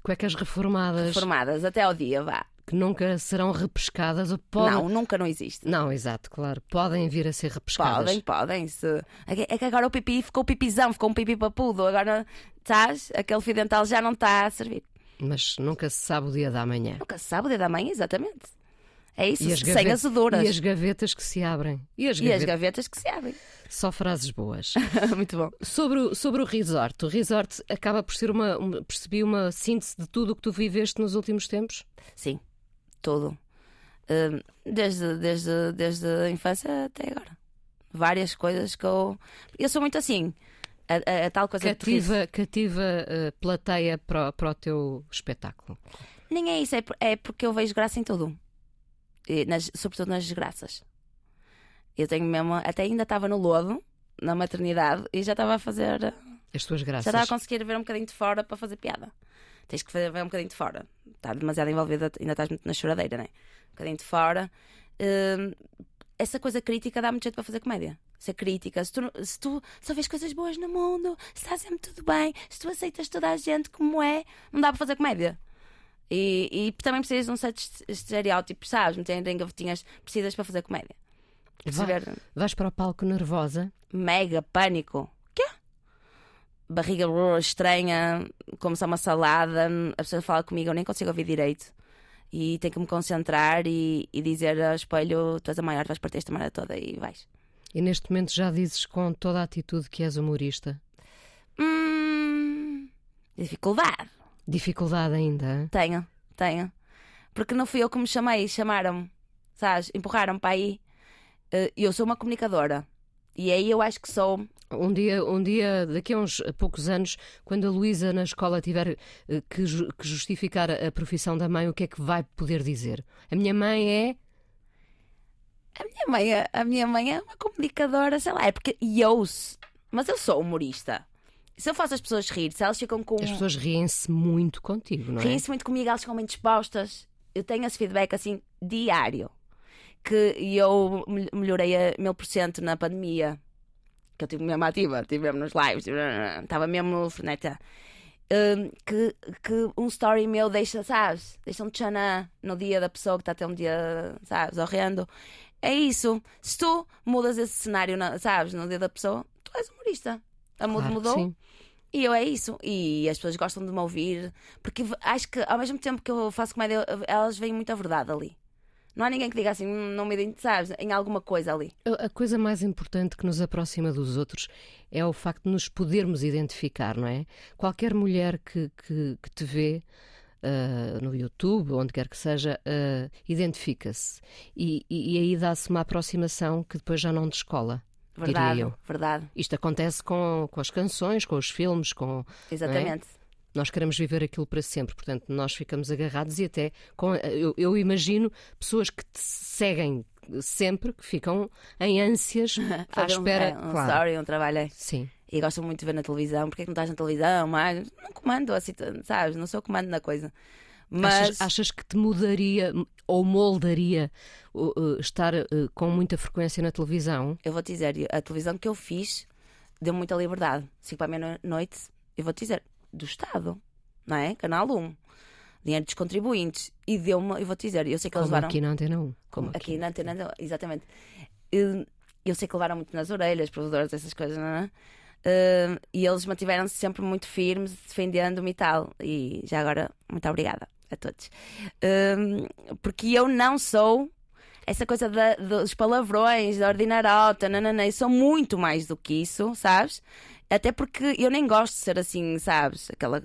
Cuecas reformadas Reformadas até ao dia, vá. Que nunca serão repescadas ou podem. Não, nunca não existe. Não, exato, claro. Podem vir a ser repescadas. Podem, podem. Se... É que- é agora o pipi ficou pipizão, ficou um pipi papudo. Agora, estás, aquele fio dental já não está a servir. Mas nunca se sabe o dia da manhã. Nunca se sabe o dia da manhã, exatamente. É isso, as, sem gavet- azeduras. e as gavetas que se abrem. E as, E as gavetas. gavetas que se abrem. Só frases boas. Muito bom. sobre, o, sobre o resort. O resort acaba por ser uma, uma- Percebi uma síntese de tudo o que tu viveste nos últimos tempos? Sim, Hum, Desde, desde, desde a infância até agora. Várias coisas que eu. Eu sou muito assim. A, a- a tal coisa Cativa, cativa eh, plateia para, o- para o teu espetáculo. Nem é isso, é, é porque eu vejo graça em tudo. E nas- sobretudo nas desgraças. Eu tenho mesmo. Até ainda estava no lodo, na maternidade, e já estava a fazer. As tuas Já graças. estava a conseguir ver um bocadinho de fora para fazer piada. Tens que fazer, ver um bocadinho de fora. Estás demasiado envolvida, ainda estás muito na choradeira, não é? Um bocadinho de fora. Hum, essa coisa crítica dá muito jeito para fazer comédia. Ser crítica, se tu, se tu só vês coisas boas no mundo, se está sempre tudo bem, se tu aceitas toda a gente como é, não dá para fazer comédia. E, e também precisas de um certo est- estereótipo, sabes? Meter em gavetinhas, precisas para fazer comédia. Vai-? Vais para o palco nervosa. mega pânico. Barriga estranha, como se é uma salada, a pessoa fala comigo, eu nem consigo ouvir direito. E tenho que me concentrar e, e dizer ao espelho: Tu és a maior, vais partir esta merda toda e vais. E neste momento já dizes com toda a atitude que és humorista. Hum, dificuldade. Dificuldade ainda. hein? Tenho, tenho. Porque não fui eu que me chamei, chamaram-me, sabes? Empurraram para aí. Eh, Eu sou uma comunicadora. E aí eu acho que sou Um dia, um dia, daqui a uns poucos anos, quando a Luísa na escola tiver eh, que, ju- que justificar a profissão da mãe, o que é que vai poder dizer? A minha mãe é. A minha mãe, é- a minha mãe é uma comunicadora, sei lá, é porque e eu, mas eu sou humorista. Se eu faço as pessoas rir, se elas ficam com. As pessoas riem-se muito contigo, não é? Riem-se muito comigo, elas ficam bem dispostas. Eu tenho esse feedback assim diário. Que eu mel- melhorei a mil por cento na pandemia. Que eu estive mesmo ativa, estive mesmo nos lives, estava mesmo freneta. Hum, que, que um story meu deixa, sabes? Deixa um tchanã no dia da pessoa que está a ter um dia, sabes, horrendo. É isso. Se tu mudas esse cenário, na- sabes, no dia da pessoa, tu és humorista. A muda Claro mudou. sim. E eu é isso. E as pessoas gostam de me ouvir. Porque acho que ao mesmo tempo que eu faço comédia, elas veem muita verdade ali. Não há ninguém que diga assim, "Hum, não me identifico, sabes, em alguma coisa ali. A coisa mais importante que nos aproxima dos outros é o facto de nos podermos identificar, não é? Qualquer mulher que, que, que te vê ah, no YouTube, onde quer que seja, ah, identifica-se. E, e- e aí dá-se uma aproximação que depois já não descola, Verdade, verdade. Isto acontece com, com as canções, com os filmes, com. Exatamente. Nós queremos viver aquilo para sempre, portanto, nós ficamos agarrados e até com, eu, eu imagino pessoas que te seguem sempre, que ficam em ânsias à espera. Um, é, um claro. story, um trabalho. é. Sim. E gostam muito de ver na televisão. Porquê que não estás na televisão? Mas não comando assim, sabes? Não sou comando na coisa. Mas Achas, achas que te mudaria ou moldaria uh, estar uh, com muita frequência na televisão? eu vou te dizer, a televisão que eu fiz deu muita liberdade. Cinco para a meia-noite, eu vou te dizer, do Estado, não é? Canal 1. Dinheiro dos contribuintes. E deu-me, eu vou te dizer, eu sei que eles Como levaram. aqui na Antena 1. Como aqui na antena, não, exatamente. Eu, eu sei que levaram muito nas orelhas, provedores, essas coisas, não é? Uh, e eles mantiveram-se sempre muito firmes, defendendo-me e tal. E já agora, muito obrigada a todos. Uh, porque eu não sou essa coisa da- dos palavrões, da ordinarota, nananã, eu sou muito mais do que isso, sabes? Até porque eu nem gosto de ser assim, sabes? Aquela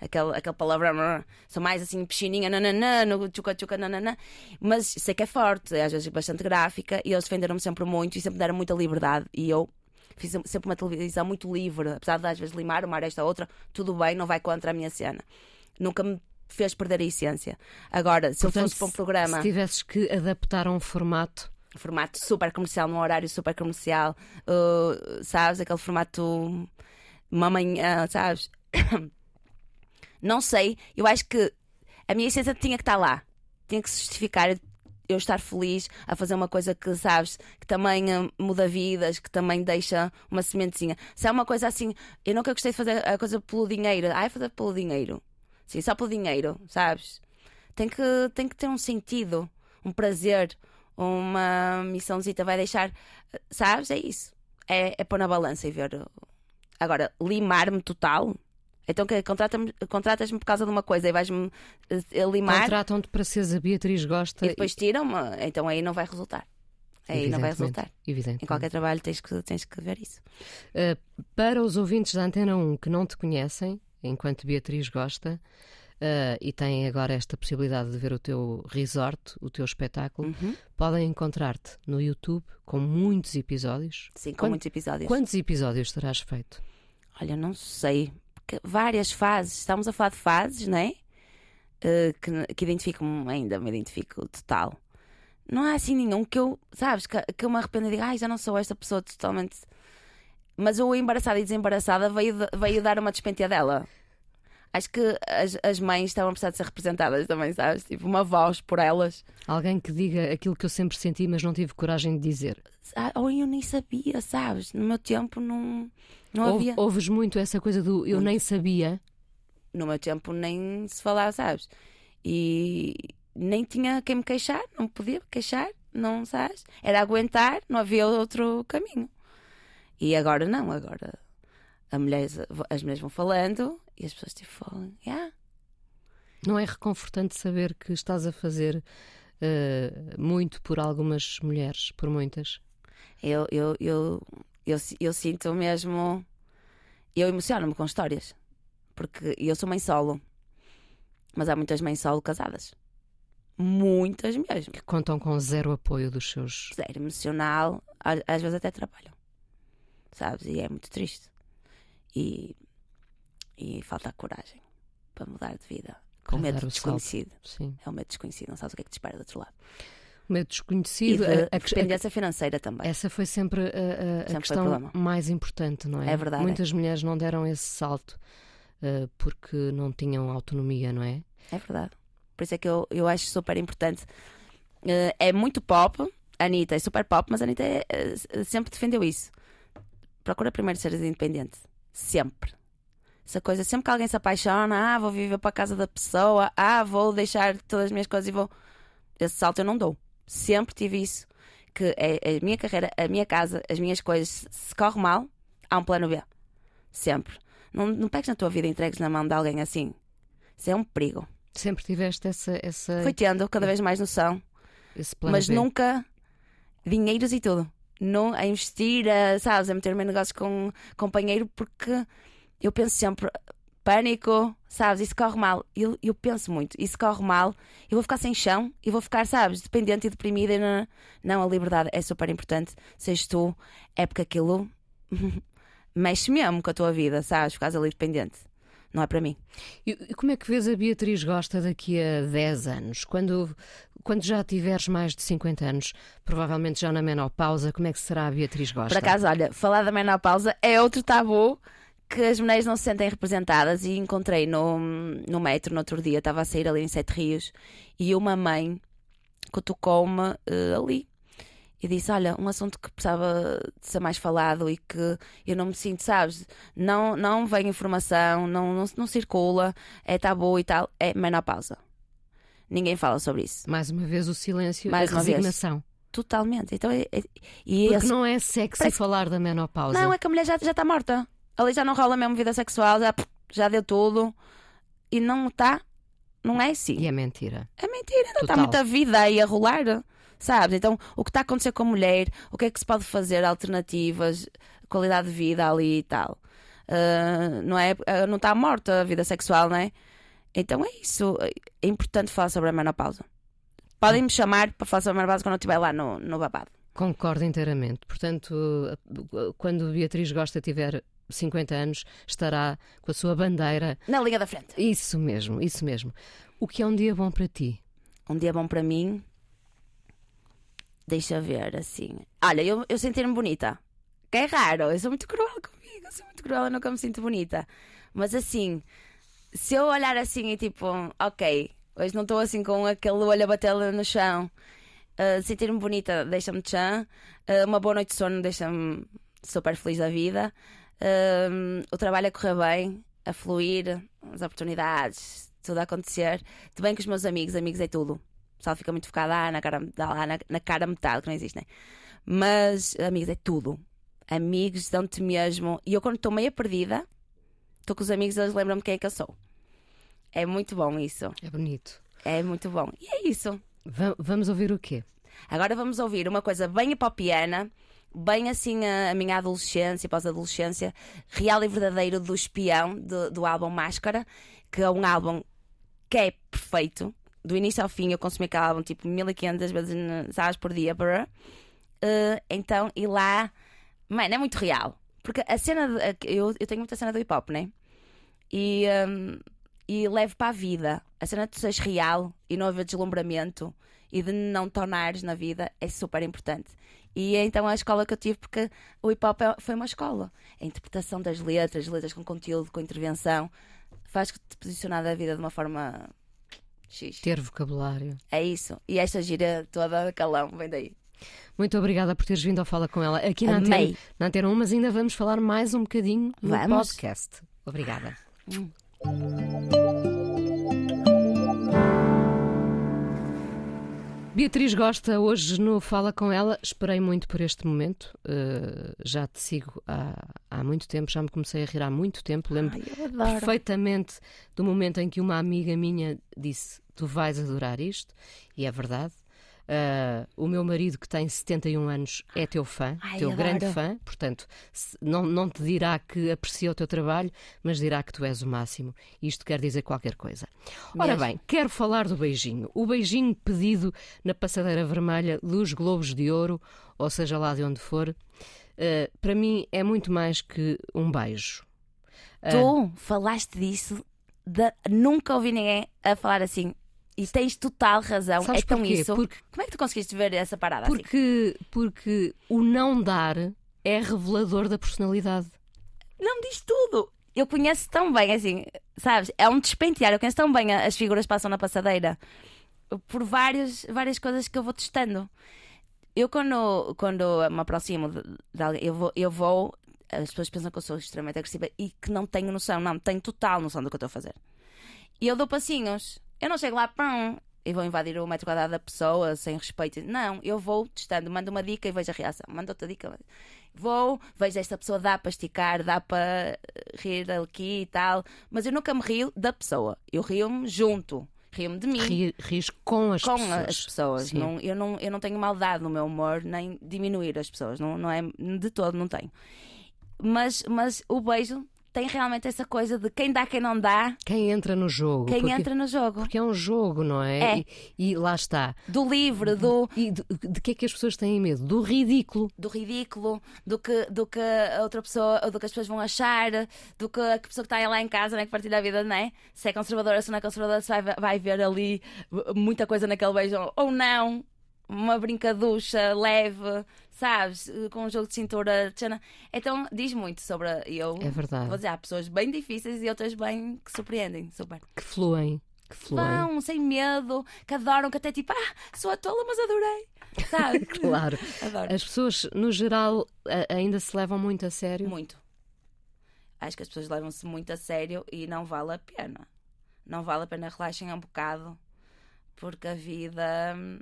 aquele, aquele palavrão, sou mais assim, piscininha, nananã, no tchuca tchuca, nananã, mas sei que é forte, às vezes bastante gráfica, e eles defenderam-me sempre muito e sempre deram muita liberdade, e eu fiz sempre uma televisão muito livre, apesar de às vezes limar uma esta outra, tudo bem, não vai contra a minha cena. Nunca me fez perder a essência. Agora, se eu Portanto, fosse para um programa Se tivesses que adaptar a um formato, formato super comercial, num horário super comercial, uh, sabes? Aquele formato manhã, sabes? Não sei, eu acho que a minha essência tinha que estar lá, tinha que se justificar eu estar feliz a fazer uma coisa que, sabes, que também uh, muda vidas, que também deixa uma sementezinha. Se é uma coisa assim, eu nunca gostei de fazer a coisa pelo dinheiro, ai, fazer pelo dinheiro, sim, só pelo dinheiro, sabes? Tem que, tem que ter um sentido, um prazer, uma missãozita, vai deixar, sabes? É isso. É, é pôr na balança e ver. Agora, limar-me total. Então, que contratas-me por causa de uma coisa e vais-me eh, limar contratam-te para seres a Beatriz Gosta. e depois tiram-me, então aí não vai resultar. Aí não vai resultar. Evidentemente. Em qualquer trabalho tens que, tens que ver isso. Uh, para os ouvintes da Antena 1 que não te conhecem, enquanto Beatriz gosta, uh, e têm agora esta possibilidade de ver o teu resort, o teu espetáculo, Uhum. podem encontrar-te no YouTube com muitos episódios. Sim, com Quant- muitos episódios. Quantos episódios terás feito? Olha, não sei. Várias fases. Estamos a falar de fases, não é? Eh, que, que identifico-me ainda, me identifico total. Não há assim nenhum que eu, sabes, que, que eu me arrependa e diga, ai, já não sou esta pessoa totalmente. Mas o embaraçada e desembaraçada veio, veio dar uma despentia dela. Acho que as, as mães estavam a precisar de ser representadas também, sabes? Tipo, uma voz por elas. Alguém que diga aquilo que eu sempre senti, mas não tive coragem de dizer. Ou eu nem sabia, sabes? No meu tempo não, não Ouve- havia. Ouves muito essa coisa do eu nem sabia. no meu tempo nem se falava, sabes? E nem tinha quem me queixar, não podia me queixar, não sabes? Era aguentar, não havia outro caminho. E agora não, agora mulher, as mulheres vão falando e as pessoas tipo falam, yeah. Não é reconfortante saber que estás a fazer uh, muito por algumas mulheres, por muitas? eu, eu, eu, eu, eu sinto mesmo, eu emociono-me com histórias, porque eu sou mãe solo, mas há muitas mães solo casadas. Muitas mesmo. Que contam com zero apoio dos seus. zero emocional, às vezes até trabalham, sabes? E é muito triste. E, e falta a coragem para mudar de vida. Com medo o desconhecido. É o medo desconhecido, não sabes o que é que te espera do outro lado. Medo E desconhecido. de a- a- a- dependência financeira também. essa foi sempre a, a- a Sempre foi questão mais importante, não é? É verdade, Muitas mulheres não deram esse salto uh, porque não tinham autonomia, não é? É verdade. Por isso é que eu, eu acho super importante. Eh, é muito pop, a Anitta é super pop, mas a Anitta é, eh, sempre defendeu isso. Procura primeiro seres independente. Sempre. Essa coisa, sempre que alguém se apaixona, ah, vou viver para a casa da pessoa, ah, vou deixar todas as minhas coisas e vou. Esse salto eu não dou. Sempre tive isso. Que é a minha carreira, a minha casa, as minhas coisas, se corre mal, há um plano B. Sempre. Não, não pegues na tua vida e entregues na mão de alguém assim. Isso é um perigo. Sempre tiveste essa, essa, Fui tendo cada vez mais noção, esse plano mas B. nunca dinheiros e tudo. Não a investir, a, sabes, a meter-me em negócios com um companheiro, porque eu penso sempre, pânico, sabes, isso corre mal. Eu, eu penso muito, isso corre mal, eu vou ficar sem chão e vou ficar, sabes, dependente e deprimida. e Não, não, a liberdade é super importante. Sejas tu, é porque aquilo mexe mesmo com a tua vida, sabes, ficas ali dependente. não é para mim. E como é que vês a Beatriz Gosta daqui a 10 anos? Quando, quando já tiveres mais de 50 anos, provavelmente já na menopausa, como é que será a Beatriz Gosta? Por acaso, olha, falar da menopausa é outro tabu que as mulheres não se sentem representadas e encontrei no, no metro no outro dia, estava a sair ali em Sete Rios e uma mãe cutucou-me uh, ali e disse: Olha, um assunto que precisava de ser mais falado e que eu não me sinto, sabes? Não, não vem informação, não, não, não circula, é tabu e tal. É menopausa. Ninguém fala sobre isso. Mais uma vez o silêncio mais a resignação. Vez. Totalmente. Então, é, é, e Porque esse... não é sexy Parece... falar da menopausa. Não, é que a mulher já, já está morta. Ali já não rola mesmo vida sexual, já, já deu tudo. E não está. Não é assim. E é mentira. É mentira, ainda está muita vida aí a rolar. Sabes? Então, o que está a acontecer com a mulher, o que é que se pode fazer, alternativas, qualidade de vida ali e tal. Uh, não é? Uh, não está morta a vida sexual, não é? Então é isso. É importante falar sobre a menopausa. Podem me chamar para falar sobre a menopausa quando eu estiver lá no, no babado. Concordo inteiramente. Portanto, quando Beatriz Gosta tiver 50 anos, estará com a sua bandeira. Na linha da frente. Isso mesmo, isso mesmo. O que é um dia bom para ti? Um dia bom para mim Deixa ver, assim. Olha, eu, eu sentir-me bonita. Que é raro. Eu sou muito cruel comigo. Eu sou muito cruel, eu nunca me sinto bonita. Mas assim, se eu olhar assim e tipo, ok, hoje não estou assim com aquele olho a bater no chão. Uh, sentir-me bonita deixa-me chã. Uh, uma boa noite de sono deixa-me super feliz da vida. Uh, o trabalho a correr bem, a fluir, as oportunidades, tudo a acontecer. Bem com os meus amigos, amigos é tudo pessoal fica muito focado ah, na, cara, lá, na, na cara metade, que não existe, né? Mas, amigos, é tudo. Amigos dão-te mesmo. E eu, quando estou meia perdida, estou com os amigos, eles lembram-me quem é que eu sou. É muito bom isso. É bonito. É muito bom. E é isso. Vamos ouvir o quê? Agora vamos ouvir uma coisa bem hipopiana, bem assim a, a minha adolescência, pós-adolescência, real e verdadeiro do espião, do, do álbum Máscara, que é um álbum que é perfeito do início ao fim eu consumi aquele álbum tipo 1500 vezes sabes, por dia. Uh, então, e lá, mano, é muito real. Porque a cena, de, eu, eu tenho muita cena do hip hop, né? E, um, e levo para a vida. A cena de tu seres real e não haver deslumbramento e de não tornares na vida é super importante. E é então a escola que eu tive, porque o hip hop é, foi uma escola. A interpretação das letras, letras com conteúdo, com intervenção, faz que te posicionar da vida de uma forma X. Ter vocabulário. É isso. E esta gira toda calão vem daí. Muito obrigada por teres vindo ao Fala com ela aqui na Antena, na Antena 1, mas ainda vamos falar mais um bocadinho no vamos. podcast. Obrigada. Hum. Beatriz Gosta, hoje no Fala com ela, esperei muito por este momento. Uh, já te sigo há, há muito tempo, já me comecei a rir há muito tempo. Lembro Ai, perfeitamente do momento em que uma amiga minha disse: Tu vais adorar isto, e é verdade. Uh, o meu marido, que tem 71 anos, é teu fã, Ai, teu adoro. grande fã, portanto, não, não te dirá que aprecia o teu trabalho, mas dirá que tu és o máximo. Isto quer dizer qualquer coisa. Ora bem, quero falar do beijinho. O beijinho pedido na passadeira vermelha dos Globos de Ouro, ou seja lá de onde for, uh, para mim é muito mais que um beijo. Tu uh, falaste disso, de... nunca ouvi ninguém a falar assim e tens total razão. Sabes é tão porquê? isso. Porque, Como é que tu conseguiste ver essa parada porque, assim? Porque o não dar é revelador da personalidade. Não diz tudo. Eu conheço tão bem, assim, sabes? É um despentear. Eu conheço tão bem as figuras que passam na passadeira por várias, várias coisas que eu vou testando. Eu, quando, quando me aproximo de, de alguém, eu vou, eu vou. As pessoas pensam que eu sou extremamente agressiva e que não tenho noção. Não, tenho total noção do que eu estou a fazer. E eu dou passinhos. Eu não chego lá, pão, e vou invadir o metro quadrado da pessoa sem respeito. Não, eu vou testando, mando uma dica e vejo a reação. Mando outra dica. Vou, vejo esta pessoa, dá para esticar, dá para rir aqui e tal. Mas eu nunca me rio da pessoa. Eu rio-me junto. Rio-me de mim. Ri, ris com as com pessoas. Com as pessoas. Não, eu, não, eu não tenho maldade no meu humor, nem diminuir as pessoas. Não, não é de todo, não tenho. Mas, mas o beijo tem realmente essa coisa de quem dá, quem não dá, Quem entra no jogo. quem porque, entra no jogo. Porque é um jogo, não é? É. E, e lá está. Do livre, do, E de, de que é que as pessoas têm medo? Do ridículo. do ridículo, do que, do que a outra pessoa, do que as pessoas vão achar, do que a pessoa que está lá em casa, né, que partilha a vida, não é? Se é conservadora, se não é conservadora, se vai, vai ver ali muita coisa naquele beijo ou não. Uma brincaducha leve, sabes? Com um jogo de cintura. tchana. Então diz muito sobre. Eu É verdade. vou dizer, há pessoas bem difíceis e outras bem que surpreendem. Super. Que fluem. Que fluem. Vão, sem medo, que adoram, que até tipo, ah, sou a tola, mas adorei. Sabe? Claro. Adoro. As pessoas, no geral, ainda se levam muito a sério. Muito. Acho que as pessoas levam-se muito a sério e não vale a pena. Não vale a pena relaxem um bocado, porque a vida hum,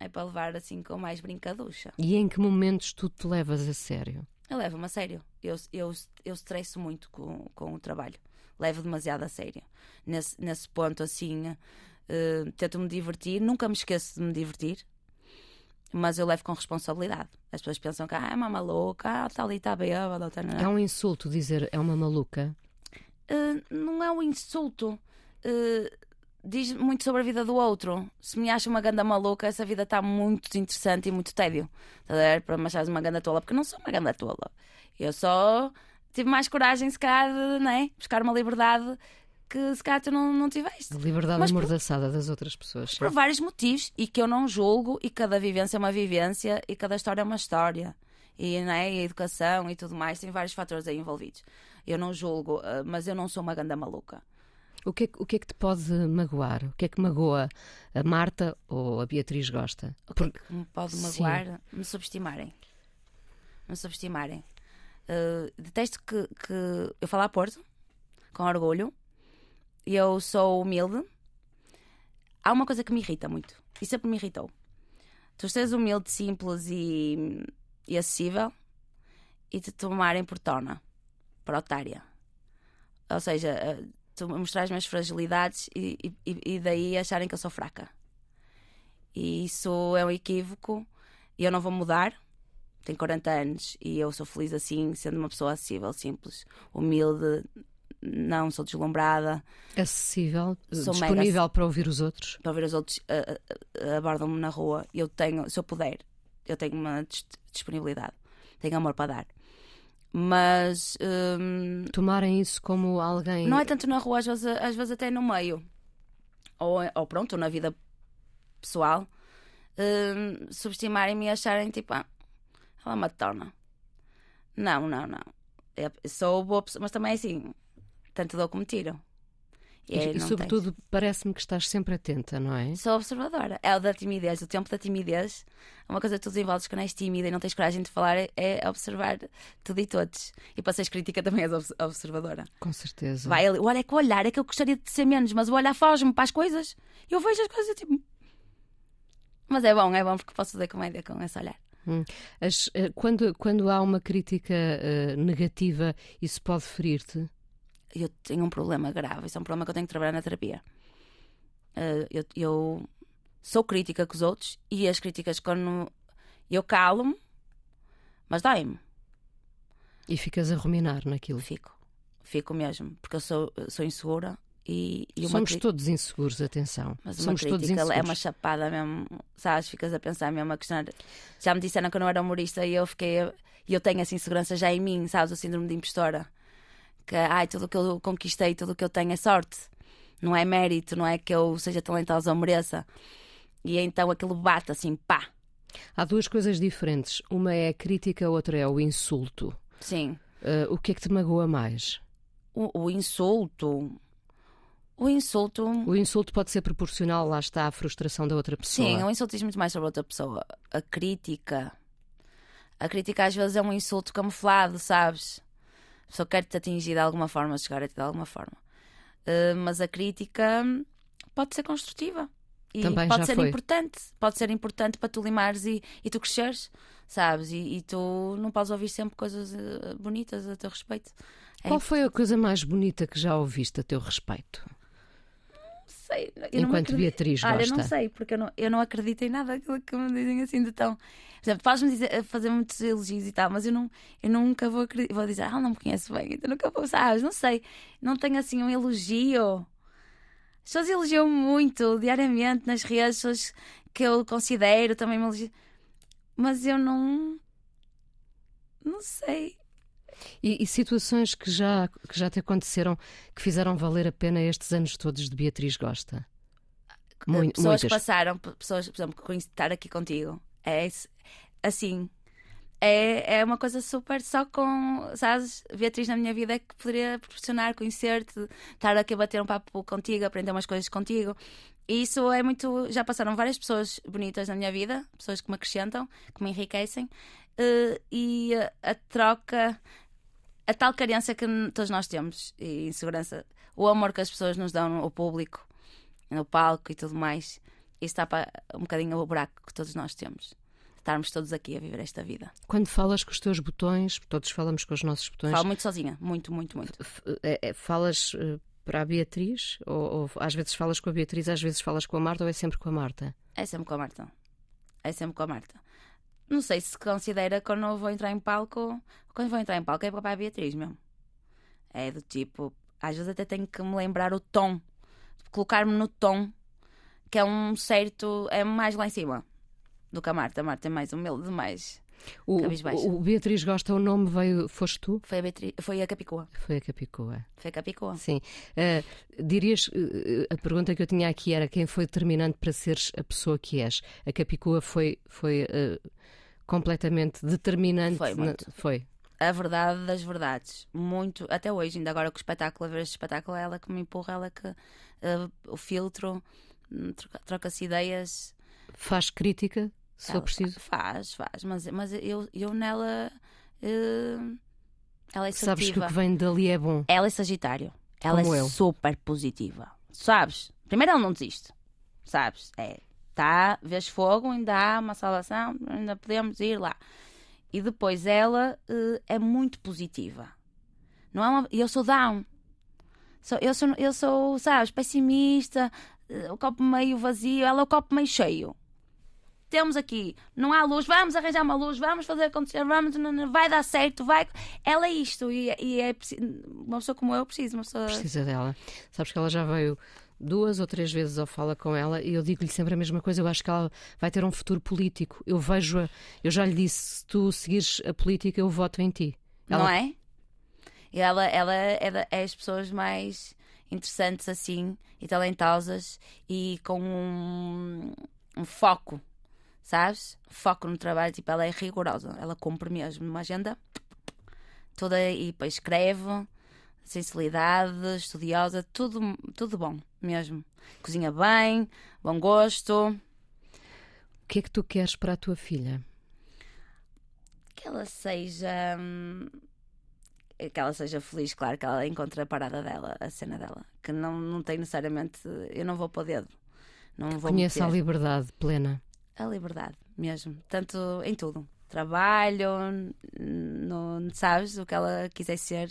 é para levar assim com mais brincaducha. E em que momentos tu te levas a sério? Eu levo-me a sério. Eu, eu, eu estresso muito com, com o trabalho. Levo demasiado a sério. Nesse, nesse ponto, assim, eh, tento-me divertir. Nunca me esqueço de me divertir. Mas eu levo com responsabilidade. As pessoas pensam que ah, é uma maluca, ah, está ali, está bêbada. Está... É um insulto dizer é uma maluca. Uh, não é um insulto. Uh, diz muito sobre a vida do outro. Se me acha uma ganda maluca, essa vida está muito interessante e muito tédio. A ver? Para me achares uma ganda tola, porque não sou uma ganda tola. Eu só tive mais coragem, se calhar, de né? buscar uma liberdade que se calhar tu não, não tiveste. A liberdade Mas por- amordaçada das outras pessoas. Por vários motivos e que eu não julgo, e cada vivência é uma vivência e cada história é uma história. E, né, e a educação e tudo mais, tem vários fatores aí envolvidos. Eu não julgo, uh, mas eu não sou uma ganda maluca. O que, é, que- o que é que te pode magoar? O que é que magoa a Marta ou a Beatriz Gosta? O que é que me pode Sim. magoar? Me subestimarem. Me subestimarem. Uh, detesto que, que eu falo a Porto, com orgulho, e eu sou humilde. Há uma coisa que me irrita muito, e sempre me irritou. Tu seres humilde, simples e, e acessível, e te tomarem por tona, por otária. Ou seja, uh, tu mostrar as minhas fragilidades e, e, e daí acharem que eu sou fraca. E isso é um equívoco e eu não vou mudar. Tenho 40 anos e eu sou feliz assim, sendo uma pessoa acessível, simples, humilde, não sou deslumbrada. Acessível, Sou mega disponível para ouvir os outros. Para ouvir os outros ah, ah, abordam-me na rua. Eu tenho, se eu puder, eu tenho uma dis- disponibilidade, tenho amor para dar. Mas hum, Tomarem isso como alguém. não é tanto na rua, às vezes, às vezes até no meio. Ou, ou pronto, ou na vida pessoal. hum, subestimarem-me e acharem tipo, ah, ela é uma tona. Não, não, não. Eu sou boa pessoa, mas também é assim, tanto dou como tiro. E, é, e sobretudo, parece-me que estás sempre atenta, não é? Sou observadora. É o da timidez, o tempo da timidez. Uma coisa que tu desenvolves quando és tímida e não tens coragem de falar é, é observar tudo e todos. E para seres crítica também és obs- observadora. Com certeza. Vai ali, olha, é que o olhar é que eu gostaria de ser menos, mas o olhar foge-me para as coisas. Eu vejo as coisas tipo. Mas é bom, é bom porque posso fazer comédia com esse olhar. As- eh, quando, quando há uma crítica eh, negativa, isso pode ferir-te? Eu tenho um problema grave, isso é um problema que eu tenho que trabalhar na terapia. Eh, eu, eu sou crítica com os outros e as críticas, quando eu calo-me, mas dói-me. E ficas a ruminar naquilo. Fico, fico mesmo, porque eu sou, sou insegura e, e uma Somos cri- todos inseguros, atenção. Mas uma Somos todos crítica é uma chapada mesmo, sabes? Ficas a pensar mesmo, a questionar. Já me disseram que eu não era humorista e eu fiquei. E eu tenho essa insegurança já em mim, sabes? O síndrome de impostora. Que, ai, tudo o que eu conquistei, tudo o que eu tenho é sorte. Não é mérito, não é que eu seja talentosa ou mereça. E então aquilo bate assim, pá. Há duas coisas diferentes. Uma é a crítica, a outra é o insulto. Sim. Eh, o que é que te magoa mais? O, o insulto. O insulto. O insulto pode ser proporcional, lá está, à frustração da outra pessoa. Sim, o insulto diz muito mais sobre outra pessoa. A crítica. A crítica às vezes é um insulto camuflado, sabes? A pessoa quer te atingir de alguma forma, chegar a ti de alguma forma. Uh, mas a crítica pode ser construtiva. E Também pode ser foi. importante. Pode ser importante para tu limares e, e tu cresceres, sabes? E, e tu não podes ouvir sempre coisas eh, bonitas a teu respeito. É Qual foi a coisa mais bonita que já ouviste a teu respeito? Sei Enquanto Beatriz Olha, gosta. não sei, porque eu não, eu não acredito em nada daquilo que me dizem assim de tão. Por exemplo, faz-me dizer- fazer muitos elogios e tal, mas eu, não, eu nunca vou acreditar. Vou dizer, ah, não me conhece bem, então nunca vou, sabes? Não sei. Não tenho assim um elogio. As pessoas elogiam muito diariamente nas redes, pessoas que eu considero também me elogiam. Mas eu não. Não sei. E, e situações que já, que já te aconteceram que fizeram valer a pena estes anos todos de Beatriz Gosta? Mui- pessoas que muitas. passaram, pessoas, por exemplo, estar aqui contigo. É assim. É, é uma coisa super só com, sabes, Beatriz na minha vida é que poderia proporcionar, conhecer-te, estar aqui a bater um papo contigo, aprender umas coisas contigo. E isso é muito. Já passaram várias pessoas bonitas na minha vida, pessoas que me acrescentam, que me enriquecem, eh, e a troca, a tal carência que todos nós temos, e insegurança, o amor que as pessoas nos dão ao público, no palco e tudo mais, isso tapa um bocadinho o buraco que todos nós temos. Estarmos todos aqui a viver esta vida. Quando falas com os teus botões, todos falamos com os nossos botões, Falo muito sozinha, muito, muito, muito. é- é- falas eh, para a Beatriz? Ou, ou às vezes falas com a Beatriz, às vezes falas com a Marta ou é sempre com a Marta? É sempre com a Marta. É sempre com a Marta. Não sei se considera quando eu vou entrar em palco. Quando vou entrar em palco é para a Beatriz mesmo. É do tipo. Às vezes até tenho que me lembrar o tom. Colocar-me no tom. Que é um certo. É mais lá em cima. Do que a Marta. A Marta é mais humilde, mais. O, o Beatriz Gosta, o nome veio, foste tu? Foi a, Beatriz, foi a Capicua. Foi a Capicua. Foi a Capicua. Sim. Eh, dirias, eh, a pergunta que eu tinha aqui era quem foi determinante para seres a pessoa que és? A Capicua foi, foi eh, completamente determinante? Foi na- muito. foi. a verdade das verdades. Muito, até hoje, ainda agora com o espetáculo, a ver este espetáculo, é ela que me empurra, ela que o filtro, hum, troca- troca-se ideias. Faz crítica, se for Ela preciso? Faz, faz, mas, mas eu, eu nela. eh, ela é Sabes que o que vem dali é bom. Ela é Sagitário. Ela Como é eu. super positiva. Sabes? Primeiro, ela não desiste. Sabes? É. Tá, vês fogo, ainda há uma salvação, ainda podemos ir lá. E depois ela eh, é muito positiva. Não é uma, eu sou down. Sou- eu, sou, eu sou, sabes, pessimista, eh, o copo meio vazio, ela é o copo meio cheio. Temos aqui, não há luz, vamos arranjar uma luz, vamos fazer acontecer, vamos, vai dar certo, vai. Ela é isto, e, e é uma pessoa como eu preciso, uma pessoa. Precisa dela. Sabes que ela já veio duas ou três vezes ao Fala com ela e eu digo-lhe sempre a mesma coisa. Eu acho que ela vai ter um futuro político. Eu vejo-a, eu já lhe disse: se tu seguires a política, eu voto em ti. Ela- Não é? E ela, ela é, da- é as pessoas mais interessantes assim e talentosas e com um, um foco, sabes? Foco no trabalho, tipo, ela é rigorosa, ela cumpre mesmo uma agenda toda e depois escreve, sensibilidade, estudiosa, tudo, tudo bom mesmo. Cozinha bem, bom gosto. O que é que tu queres para a tua filha? que ela seja hum, que ela seja feliz, claro que ela encontre a parada dela, a cena dela, que não, não tem necessariamente eu não vou para o dedo, não vou Conheça a meter. liberdade plena. A liberdade mesmo, tanto em tudo, trabalho, no, sabes o que ela quiser ser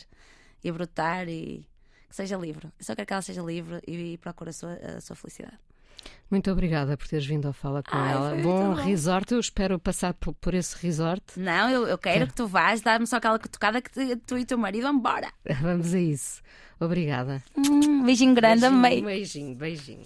e brotar e que seja livre. Eu só quero que ela seja livre e, e procure a sua, a sua felicidade. Muito obrigada por teres vindo ao Fala com Ai, ela. Bom bom. resort, eu espero passar por, por esse resort. Não, eu, eu quero Quero. que tu vás, dá-me só aquela tocada que tu, tu e teu marido vão embora. Vamos a isso. Obrigada. Hum, beijinho grande, amei. beijinho, beijinho.